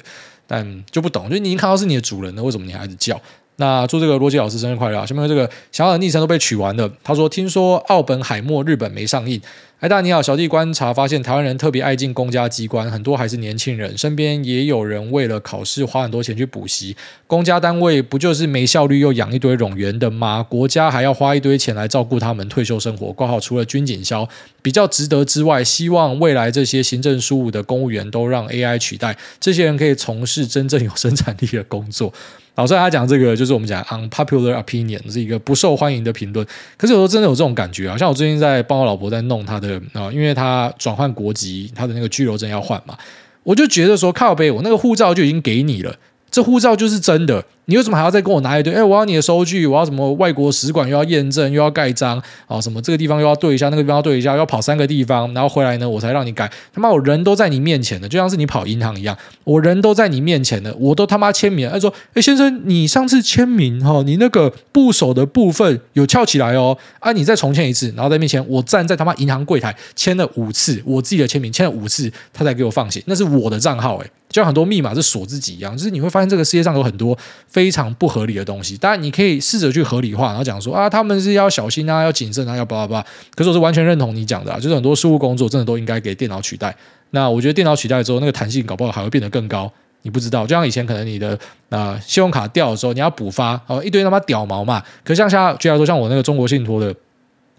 但就不懂，就你已经看到是你的主人了，为什么你还是叫？那祝这个罗杰老师生日快乐！下面这个小小的昵称都被取完了。他说：“听说奥本海默日本没上映。”哎，大你好，小弟观察发现，台湾人特别爱进公家机关，很多还是年轻人，身边也有人为了考试花很多钱去补习。公家单位不就是没效率又养一堆冗员的吗？国家还要花一堆钱来照顾他们退休生活。挂号除了军警消比较值得之外，希望未来这些行政事务的公务员都让 AI 取代，这些人可以从事真正有生产力的工作。老师他讲这个就是我们讲 unpopular opinion，是一个不受欢迎的评论。可是有时候真的有这种感觉啊，像我最近在帮我老婆在弄她的啊，因为她转换国籍，她的那个居留证要换嘛，我就觉得说靠背，我那个护照就已经给你了，这护照就是真的。你为什么还要再跟我拿一堆？哎，我要你的收据，我要什么外国使馆又要验证，又要盖章啊？什么这个地方又要对一下，那个地方要对一下，要跑三个地方，然后回来呢，我才让你改。他妈，我人都在你面前的，就像是你跑银行一样，我人都在你面前的，我都他妈签名。他说：“哎，先生，你上次签名哈，你那个部首的部分有翘起来哦，啊，你再重签一次。”然后在面前，我站在他妈银行柜台签了五次，我自己的签名签了五次，他才给我放行，那是我的账号诶。就像很多密码是锁自己一样，就是你会发现这个世界上有很多非常不合理的东西。当然，你可以试着去合理化，然后讲说啊，他们是要小心啊，要谨慎啊，要巴拉巴拉。可是我是完全认同你讲的啊，就是很多事务工作真的都应该给电脑取代。那我觉得电脑取代之后，那个弹性搞不好还会变得更高。你不知道，就像以前可能你的啊、信用卡掉的时候，你要补发哦，一堆他妈屌毛嘛。可像像举例来说，像我那个中国信托的，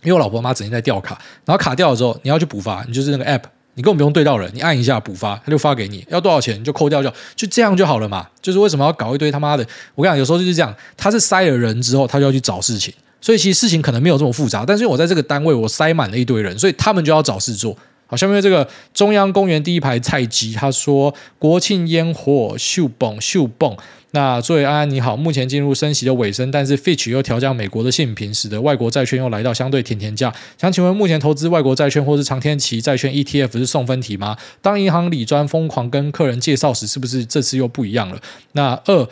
因为我老婆妈整天在掉卡，然后卡掉的时候，你要去补发，你就是那个 app。你根本不用对到人，你按一下补发，他就发给你，要多少钱你就扣掉就就这样就好了嘛。就是为什么要搞一堆他妈的？我跟你讲，有时候就是这样，他是塞了人之后，他就要去找事情，所以其实事情可能没有这么复杂，但是我在这个单位我塞满了一堆人，所以他们就要找事做。好，下面这个中央公园第一排菜鸡，他说国庆烟火秀蹦秀蹦。那作为安安你好，目前进入升息的尾声，但是 Fitch 又调降美国的信评，使得外国债券又来到相对甜甜价。想请问，目前投资外国债券或是长天期债券 ETF 是送分题吗？当银行理专疯狂跟客人介绍时，是不是这次又不一样了？那二，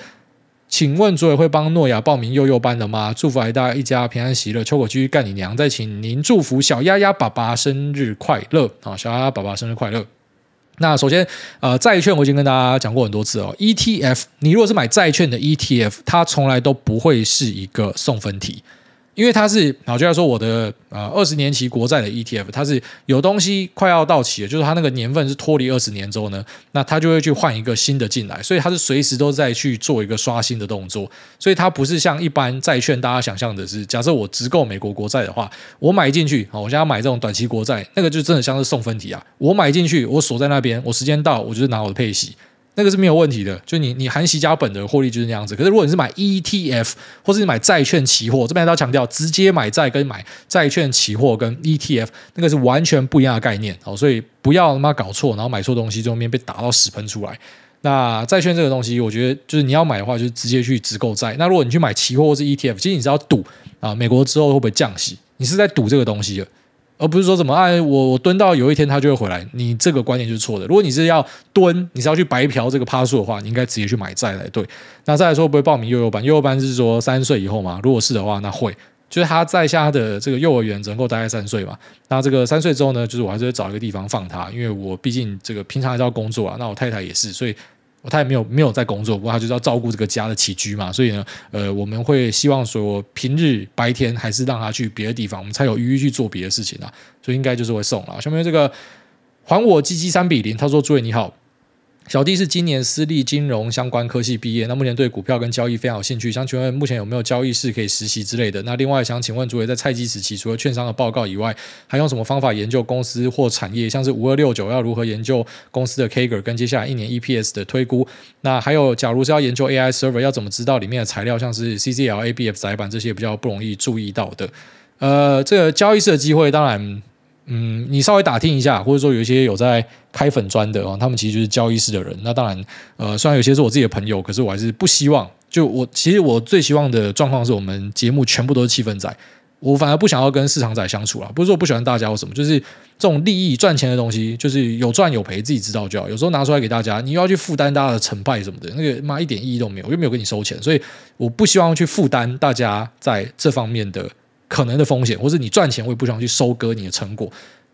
请问主委会帮诺亚报名幼幼班的吗？祝福大家一家平安喜乐，秋果继续干你娘！再请您祝福小丫丫爸爸生日快乐啊！小丫丫爸爸生日快乐。那首先，呃，债券我已经跟大家讲过很多次哦。ETF，你如果是买债券的 ETF，它从来都不会是一个送分题。因为它是，然后就要说我的呃二十年期国债的 ETF，它是有东西快要到期了，就是它那个年份是脱离二十年之后呢，那它就会去换一个新的进来，所以它是随时都在去做一个刷新的动作，所以它不是像一般债券大家想象的是，假设我直购美国国债的话，我买进去，好我现在买这种短期国债，那个就真的像是送分题啊，我买进去，我锁在那边，我时间到，我就是拿我的配息。那个是没有问题的，就你你含息加本的获利就是那样子。可是如果你是买 ETF 或是你买债券期货，这边都要强调，直接买债跟买债券期货跟 ETF 那个是完全不一样的概念哦，所以不要他妈搞错，然后买错东西，最后面被打到屎喷出来。那债券这个东西，我觉得就是你要买的话，就是直接去直购债。那如果你去买期货或是 ETF，其实你是要赌啊，美国之后会不会降息？你是在赌这个东西。而不是说什么哎，我我蹲到有一天他就会回来，你这个观念就是错的。如果你是要蹲，你是要去白嫖这个趴数的话，你应该直接去买债来对。那再来说会不会报名幼幼班？幼幼班是说三岁以后嘛？如果是的话，那会，就是他在下的这个幼儿园只能够待在三岁嘛。那这个三岁之后呢，就是我还是会找一个地方放他，因为我毕竟这个平常还是要工作啊。那我太太也是，所以。他也没有没有在工作，不过他就是要照顾这个家的起居嘛，所以呢，呃，我们会希望说平日白天还是让他去别的地方，我们才有余裕去做别的事情啊，所以应该就是会送了。下面这个还我鸡鸡三比零，他说：“诸位你好。”小弟是今年私立金融相关科系毕业，那目前对股票跟交易非常有兴趣，想请问目前有没有交易室可以实习之类的？那另外想请问主委，在菜鸡时期，除了券商的报告以外，还用什么方法研究公司或产业？像是五二六九要如何研究公司的 CAGR 跟接下来一年 EPS 的推估？那还有，假如是要研究 AI server，要怎么知道里面的材料，像是 CCL、ABF 载板这些比较不容易注意到的？呃，这个交易室的机会，当然。嗯，你稍微打听一下，或者说有一些有在开粉专的哦，他们其实就是交易室的人。那当然，呃，虽然有些是我自己的朋友，可是我还是不希望。就我其实我最希望的状况是我们节目全部都是气氛仔，我反而不想要跟市场仔相处了。不是说我不喜欢大家或什么，就是这种利益赚钱的东西，就是有赚有赔，自己知道就好。有时候拿出来给大家，你又要去负担大家的成败什么的，那个妈一点意义都没有，又没有跟你收钱，所以我不希望去负担大家在这方面的。可能的风险，或是你赚钱，我也不想去收割你的成果。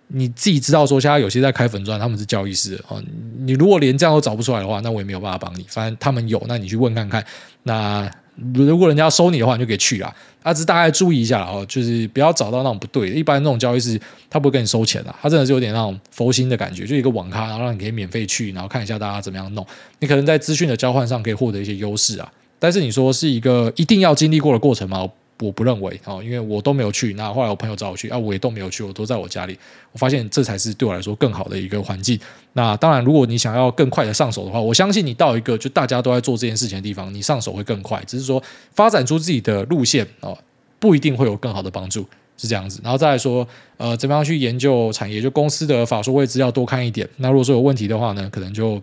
你自己知道，说现在有些在开粉钻，他们是交易师哦。你如果连这样都找不出来的话，那我也没有办法帮你。反正他们有，那你去问看看。那如果人家要收你的话，你就可以去啦。啊，只是大概注意一下哦，就是不要找到那种不对。一般那种交易师，他不会跟你收钱的，他真的是有点那种佛心的感觉，就一个网咖，然后让你可以免费去，然后看一下大家怎么样弄。你可能在资讯的交换上可以获得一些优势啊。但是你说是一个一定要经历过的过程吗？我不认为哦，因为我都没有去。那后来我朋友找我去啊，我也都没有去，我都在我家里。我发现这才是对我来说更好的一个环境。那当然，如果你想要更快的上手的话，我相信你到一个就大家都在做这件事情的地方，你上手会更快。只是说发展出自己的路线哦，不一定会有更好的帮助，是这样子。然后再来说，呃，怎么样去研究产业？就公司的法说会资料多看一点。那如果说有问题的话呢，可能就。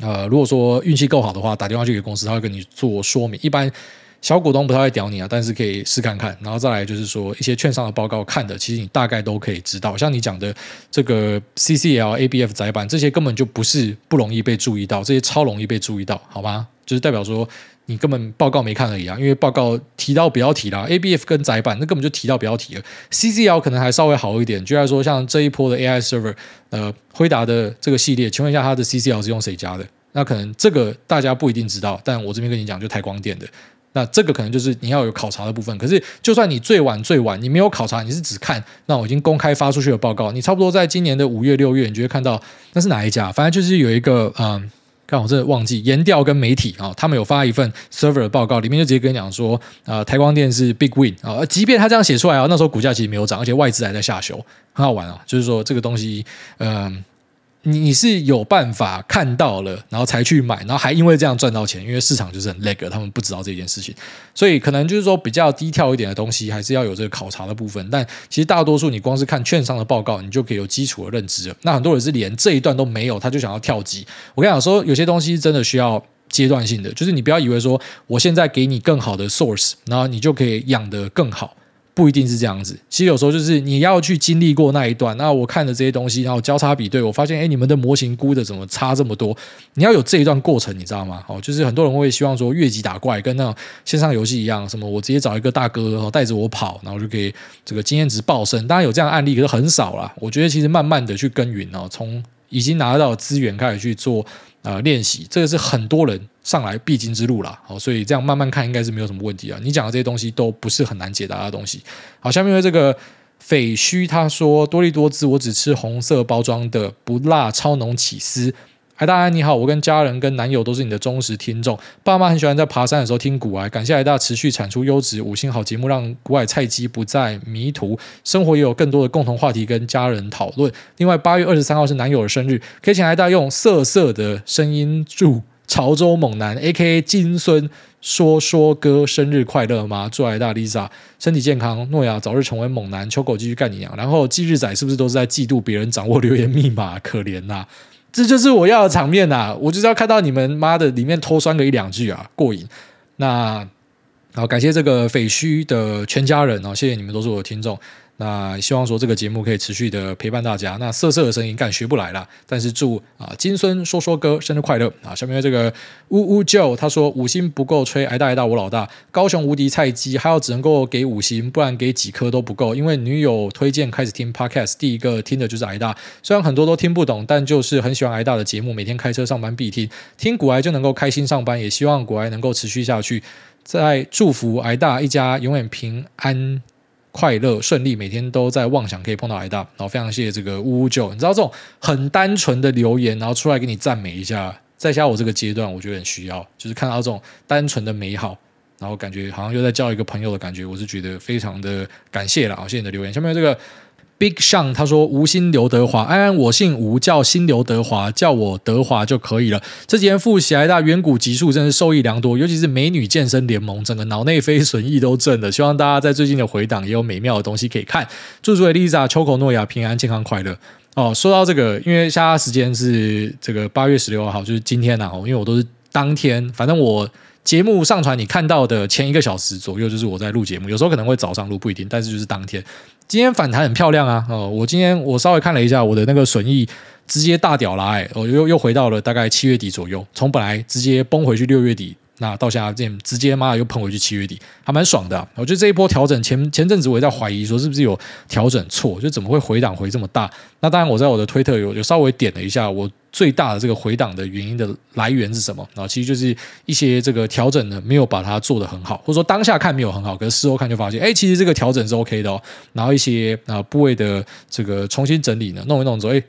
呃，如果说运气够好的话，打电话去给公司，他会跟你做说明。一般小股东不太会屌你啊，但是可以试看看。然后再来就是说一些券商的报告看的，其实你大概都可以知道。像你讲的这个 CCL、ABF 窄板这些根本就不是不容易被注意到，这些超容易被注意到，好吗？就是代表说。你根本报告没看而已啊，因为报告提到不要提啦。ABF 跟窄板那根本就提到不要提了。CCL 可能还稍微好一点，就来说像这一波的 AI server，呃，辉达的这个系列，请问一下它的 CCL 是用谁家的？那可能这个大家不一定知道，但我这边跟你讲，就台光电的。那这个可能就是你要有考察的部分。可是就算你最晚最晚，你没有考察，你是只看那我已经公开发出去的报告，你差不多在今年的五月六月，你就会看到那是哪一家？反正就是有一个嗯。但我真的忘记研调跟媒体啊，他们有发一份 server 的报告，里面就直接跟你讲说，呃，台光电是 big win 啊，即便他这样写出来啊，那时候股价其实没有涨，而且外资还在下修，很好玩啊，就是说这个东西，嗯、你你是有办法看到了，然后才去买，然后还因为这样赚到钱，因为市场就是很 lag，他们不知道这件事情，所以可能就是说比较低调一点的东西，还是要有这个考察的部分。但其实大多数你光是看券商的报告，你就可以有基础的认知了。那很多人是连这一段都没有，他就想要跳级。我跟你讲说，有些东西真的需要阶段性的，就是你不要以为说我现在给你更好的 source，然后你就可以养得更好。不一定是这样子，其实有时候就是你要去经历过那一段。那我看的这些东西，然后交叉比对，我发现，哎，你们的模型估的怎么差这么多？你要有这一段过程，你知道吗？哦，就是很多人会希望说越级打怪，跟那种线上游戏一样，什么我直接找一个大哥，然后带着我跑，然后就可以这个经验值暴升。当然有这样的案例，可是很少啦。我觉得其实慢慢的去耕耘哦，从已经拿到资源开始去做。呃，练习这个是很多人上来必经之路啦。好，所以这样慢慢看应该是没有什么问题啊。你讲的这些东西都不是很难解答的东西。好，下面这个匪虚他说多利多滋，我只吃红色包装的不辣超浓起司。哎大安你好，我跟家人跟男友都是你的忠实听众，爸妈很喜欢在爬山的时候听古癌，感谢癌大持续产出优质五星好节目，让股癌菜鸡不再迷途，生活也有更多的共同话题跟家人讨论。另外八月二十三号是男友的生日，可以请癌大用色色的声音祝潮州猛男 A.K.A 金孙说说哥生日快乐吗？祝爱大 Lisa 身体健康，诺亚早日成为猛男，秋狗继续干你娘。然后忌日仔是不是都是在嫉妒别人掌握留言密码？可怜呐、啊。这就是我要的场面呐、啊！我就是要看到你们妈的里面偷酸个一两句啊，过瘾。那好，感谢这个匪墟的全家人哦，谢谢你们都是我的听众。那希望说这个节目可以持续的陪伴大家。那瑟瑟的声音干学不来了，但是祝啊金孙说说哥生日快乐啊！下面这个呜呜叫他说五星不够吹，挨大挨大我老大，高雄无敌菜鸡还要只能够给五星，不然给几颗都不够。因为女友推荐开始听 Podcast，第一个听的就是挨大，虽然很多都听不懂，但就是很喜欢挨大的节目，每天开车上班必听，听股癌就能够开心上班，也希望股癌能够持续下去。再祝福挨大一家永远平安。快乐顺利，每天都在妄想可以碰到艾大，然后非常谢谢这个呜呜舅，你知道这种很单纯的留言，然后出来给你赞美一下，在下我这个阶段，我觉得很需要，就是看到这种单纯的美好，然后感觉好像又在交一个朋友的感觉，我是觉得非常的感谢了啊，谢谢你的留言，下面这个。Big Sean 他说：“吴昕刘德华，安安，我姓吴，叫新刘德华，叫我德华就可以了。这几天复习癌大远古集数，真是受益良多，尤其是美女健身联盟，整个脑内啡损益都正了。希望大家在最近的回档也有美妙的东西可以看。祝诸位 Lisa、秋口诺亚平安、健康、快乐。哦，说到这个，因为下时间是这个八月十六号，就是今天呐、啊。因为我都是当天，反正我。”节目上传你看到的前一个小时左右，就是我在录节目，有时候可能会早上录，不一定，但是就是当天。今天反弹很漂亮啊！哦，我今天我稍微看了一下我的那个损益，直接大屌了！哎，我又又回到了大概七月底左右，从本来直接崩回去六月底。那到现在这直接妈的又喷回去七月底，还蛮爽的。我觉得这一波调整前前阵子我也在怀疑说是不是有调整错，就怎么会回档回这么大？那当然我在我的推特有有稍微点了一下，我最大的这个回档的原因的来源是什么？然后其实就是一些这个调整呢没有把它做得很好，或者说当下看没有很好，可是事后看就发现，哎，其实这个调整是 OK 的哦。然后一些啊部位的这个重新整理呢，弄一弄之后，哎。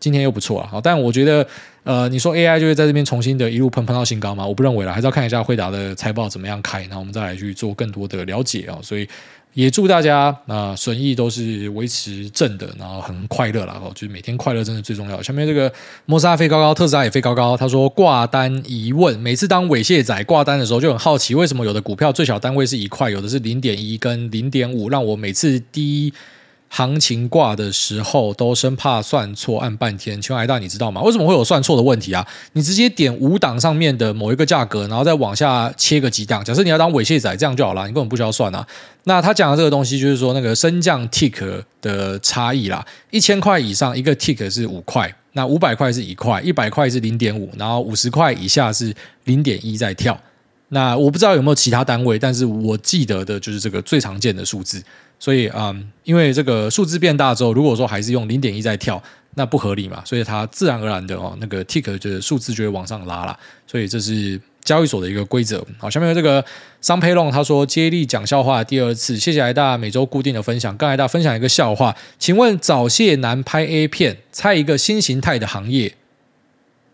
今天又不错啊，好，但我觉得，呃，你说 AI 就会在这边重新的一路喷喷到新高吗？我不认为了，还是要看一下辉达的财报怎么样开，然后我们再来去做更多的了解啊。所以也祝大家啊，损益都是维持正的，然后很快乐啦。哦，就是每天快乐真的最重要。下面这个摩斯拉飞高高，特斯拉也飞高高。他说挂单疑问，每次当猥亵仔挂单的时候就很好奇，为什么有的股票最小单位是一块，有的是零点一跟零点五，让我每次低。行情挂的时候都生怕算错，按半天。请问癌大你知道吗？为什么会有算错的问题啊？你直接点五档上面的某一个价格，然后再往下切个几档。假设你要当猥亵仔，这样就好了，你根本不需要算啊。那他讲的这个东西就是说那个升降 tick 的差异啦，一千块以上一个 tick 是五块，那五百块是一块，一百块是零点五，然后五十块以下是零点一在跳。那我不知道有没有其他单位，但是我记得的就是这个最常见的数字。所以，嗯，因为这个数字变大之后，如果说还是用零点一在跳，那不合理嘛，所以它自然而然的哦，那个 tick 的数字就会往上拉了。所以这是交易所的一个规则。好，下面有这个桑培龙，他说接力讲笑话第二次，谢谢癌大每周固定的分享。跟癌大分享一个笑话，请问早泄男拍 A 片，猜一个新形态的行业，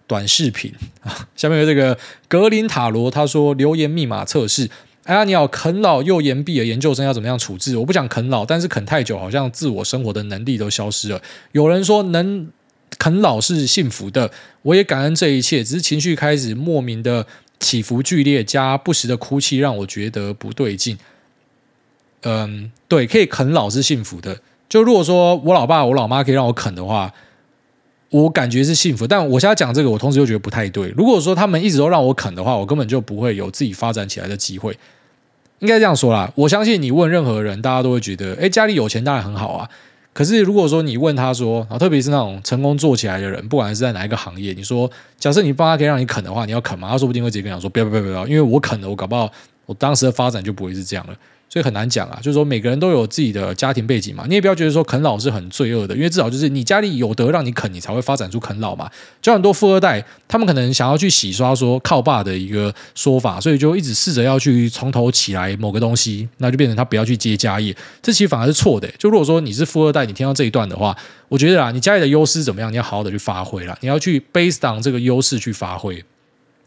短视频啊。下面有这个格林塔罗，他说留言密码测试。哎呀，你好，啃老又延毕的研究生要怎么样处置？我不想啃老，但是啃太久，好像自我生活的能力都消失了。有人说能啃老是幸福的，我也感恩这一切，只是情绪开始莫名的起伏剧烈，加不时的哭泣，让我觉得不对劲。嗯，对，可以啃老是幸福的。就如果说我老爸、我老妈可以让我啃的话。我感觉是幸福，但我现在讲这个，我同时又觉得不太对。如果说他们一直都让我啃的话，我根本就不会有自己发展起来的机会。应该这样说啦，我相信你问任何人，大家都会觉得，哎，家里有钱当然很好啊。可是如果说你问他说，啊，特别是那种成功做起来的人，不管是在哪一个行业，你说，假设你爸妈可以让你啃的话，你要啃吗？他说不定会直接跟你讲说，不要不要不要，因为我啃了，我搞不好我当时的发展就不会是这样了。所以很难讲啊，就是说每个人都有自己的家庭背景嘛，你也不要觉得说啃老是很罪恶的，因为至少就是你家里有得让你啃，你才会发展出啃老嘛。就很多富二代，他们可能想要去洗刷说靠爸的一个说法，所以就一直试着要去从头起来某个东西，那就变成他不要去接家业，这其实反而是错的。就如果说你是富二代，你听到这一段的话，我觉得啊，你家里的优势怎么样，你要好好的去发挥啦，你要去 based on 这个优势去发挥。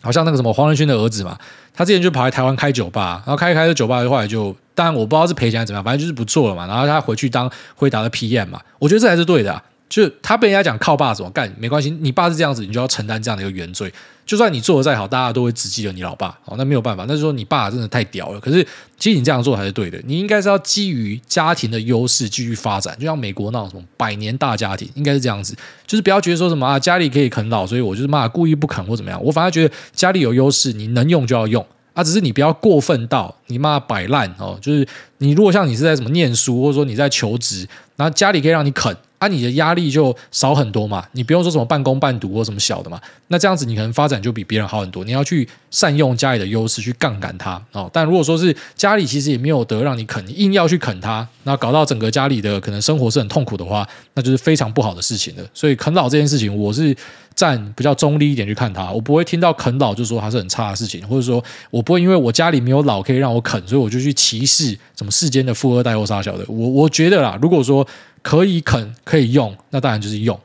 好像那个什么黄仁勋的儿子嘛，他之前就跑来台湾开酒吧，然后开一开的酒吧的话，就当然我不知道是赔钱还是怎么样，反正就是不做了嘛。然后他回去当辉达的 PM 嘛，我觉得这才是对的啊。就他被人家讲靠爸怎么干没关系，你爸是这样子，你就要承担这样的一个原罪。就算你做的再好，大家都会只记得你老爸。哦，那没有办法，那就说你爸真的太屌了。可是其实你这样做才是对的，你应该是要基于家庭的优势继续发展。就像美国那种什么百年大家庭，应该是这样子，就是不要觉得说什么啊家里可以啃老，所以我就是骂故意不啃或怎么样。我反而觉得家里有优势，你能用就要用啊，只是你不要过分到你妈摆烂哦。就是你如果像你是在什么念书，或者说你在求职，然后家里可以让你啃。啊，你的压力就少很多嘛，你不用说什么半工半读或什么小的嘛，那这样子你可能发展就比别人好很多。你要去善用家里的优势去杠杆它哦。但如果说是家里其实也没有得让你啃，你硬要去啃它，那搞到整个家里的可能生活是很痛苦的话，那就是非常不好的事情了。所以啃老这件事情，我是站比较中立一点去看它，我不会听到啃老就说它是很差的事情，或者说我不会因为我家里没有老可以让我啃，所以我就去歧视什么世间的富二代或啥小的。我我觉得啦，如果说。可以啃可以用，那当然就是用。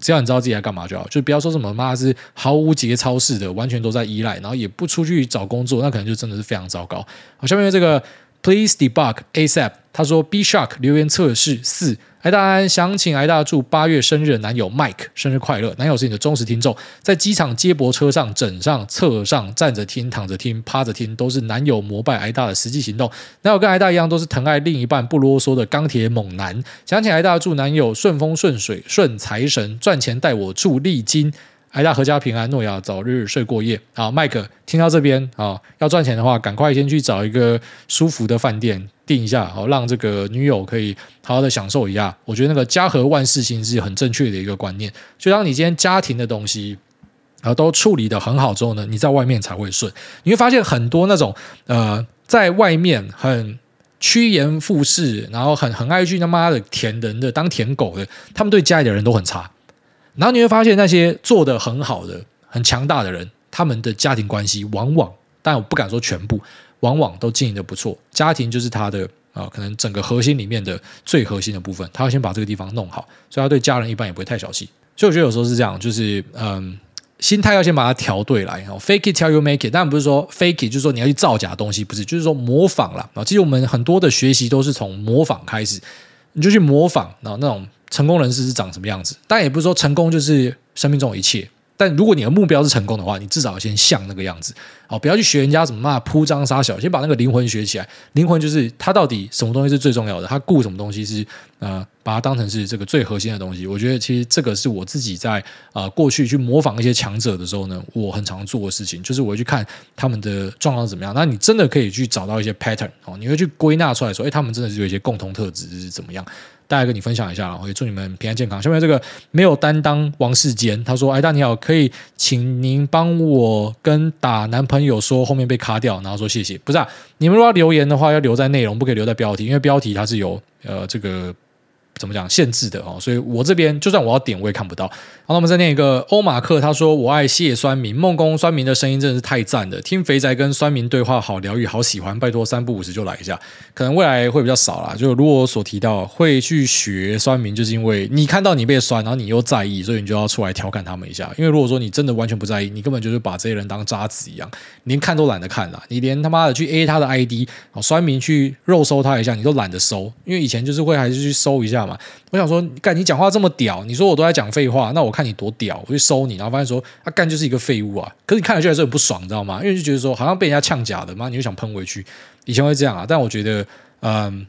只要你知道自己在干嘛就好，就不要说什么妈是毫无节操似的，完全都在依赖，然后也不出去找工作，那可能就真的是非常糟糕。好，下面这个 Please debug ASAP，他说 B Shark 留言测试四。癌大安想请癌大祝八月生日的男友 Mike 生日快乐。男友是你的忠实听众，在机场接驳车上、枕上、侧上、站着听、躺着听、趴着听，都是男友膜拜癌大的实际行动。男友跟癌大一样，都是疼爱另一半、不啰嗦的钢铁猛男。想请癌大祝男友顺风顺水、顺财神，赚钱带我住丽晶。癌大阖家平安，诺亚早日睡过夜。好，麦克听到这边啊，要赚钱的话，赶快先去找一个舒服的饭店订一下，好让这个女友可以好好的享受一下。我觉得那个家和万事兴是很正确的一个观念。就当你今天家庭的东西啊都处理得很好之后呢，你在外面才会顺。你会发现很多那种呃，在外面很趋炎附势，然后很很爱去他妈的舔人的当舔狗的，他们对家里的人都很差。然后你会发现，那些做得很好的、很强大的人，他们的家庭关系往往，但我不敢说全部，往往都经营得不错。家庭就是他的啊，可能整个核心里面的最核心的部分，他要先把这个地方弄好，所以他对家人一般也不会太小气。所以我觉得有时候是这样，就是嗯，心态要先把它调对来。Fake it till you make it，但不是说 fake it，就是说你要去造假东西，不是，就是说模仿啦。啊。其实我们很多的学习都是从模仿开始，你就去模仿，然后那种。成功人士是长什么样子？但也不是说成功就是生命中的一切。但如果你的目标是成功的话，你至少要先像那个样子。好，不要去学人家怎么骂铺张杀小，先把那个灵魂学起来。灵魂就是他到底什么东西是最重要的？他顾什么东西是呃把它当成是这个最核心的东西。我觉得其实这个是我自己在呃过去去模仿一些强者的时候呢，我很常做的事情，就是我会去看他们的状况怎么样。那你真的可以去找到一些 pattern 哦，你会去归纳出来说，哎，他们真的是有一些共同特质是怎么样。大家跟你分享一下，然后也祝你们平安健康。下面这个没有担当王世坚，他说：“哎，大你好，可以请您帮我跟打男朋朋友说，后面被卡掉，然后说谢谢。不是啊，你们如果要留言的话，要留在内容，不可以留在标题，因为标题它是有呃这个。”怎么讲限制的哦，所以我这边就算我要点我也看不到。好，那我们再念一个欧马克，他说：“我爱谢酸民，梦工酸民的声音真的是太赞了，听肥宅跟酸民对话好疗愈，好喜欢，拜托三不五时就来一下。可能未来会比较少啦，就如果我所提到会去学酸民，就是因为你看到你被酸，然后你又在意，所以你就要出来调侃他们一下。因为如果说你真的完全不在意，你根本就是把这些人当渣子一样，连看都懒得看了，你连他妈的去 A 他的 ID，酸民去肉搜他一下，你都懒得搜，因为以前就是会还是去搜一下嘛。”我想说，干你讲话这么屌，你说我都在讲废话，那我看你多屌，我去收你，然后发现说，啊干就是一个废物啊！可是你看了就还是很不爽，你知道吗？因为就觉得说，好像被人家呛假的嘛，你就想喷回去。以前会这样啊，但我觉得，嗯，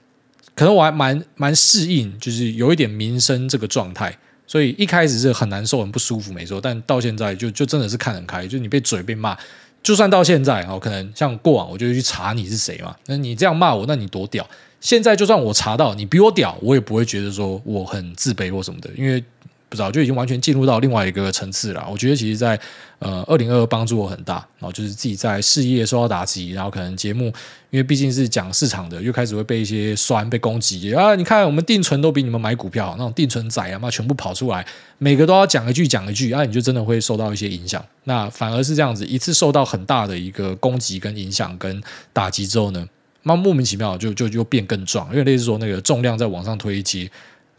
可能我还蛮蛮适应，就是有一点名声这个状态，所以一开始是很难受、很不舒服，没错。但到现在就就真的是看很开，就你被嘴被骂，就算到现在哦，可能像过往，我就去查你是谁嘛。那你这样骂我，那你多屌？现在就算我查到你比我屌，我也不会觉得说我很自卑或什么的，因为不知道就已经完全进入到另外一个层次了。我觉得其实在，呃二零二二帮助我很大，然后就是自己在事业受到打击，然后可能节目因为毕竟是讲市场的，又开始会被一些酸被攻击啊！你看我们定存都比你们买股票，那种定存仔啊嘛，全部跑出来，每个都要讲一句讲一句啊，你就真的会受到一些影响。那反而是这样子，一次受到很大的一个攻击跟影响跟打击之后呢，那莫名其妙就就就变更壮，因为类似说那个重量在往上推一阶，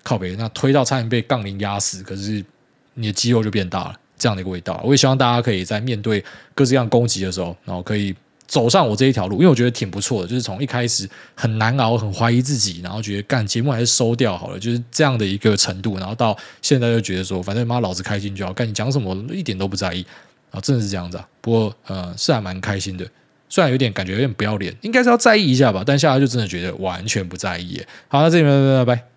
靠北，那推到差点被杠铃压死，可是你的肌肉就变大了，这样的一个味道。我也希望大家可以在面对各式各样攻击的时候，然后可以走上我这一条路，因为我觉得挺不错的。就是从一开始很难熬、很怀疑自己，然后觉得干节目还是收掉好了，就是这样的一个程度，然后到现在就觉得说，反正妈老子开心就好，干你讲什么一点都不在意啊，真的是这样子啊。不过呃，是还蛮开心的。虽然有点感觉有点不要脸，应该是要在意一下吧，但下来就真的觉得完全不在意。好，那这里拜拜拜拜。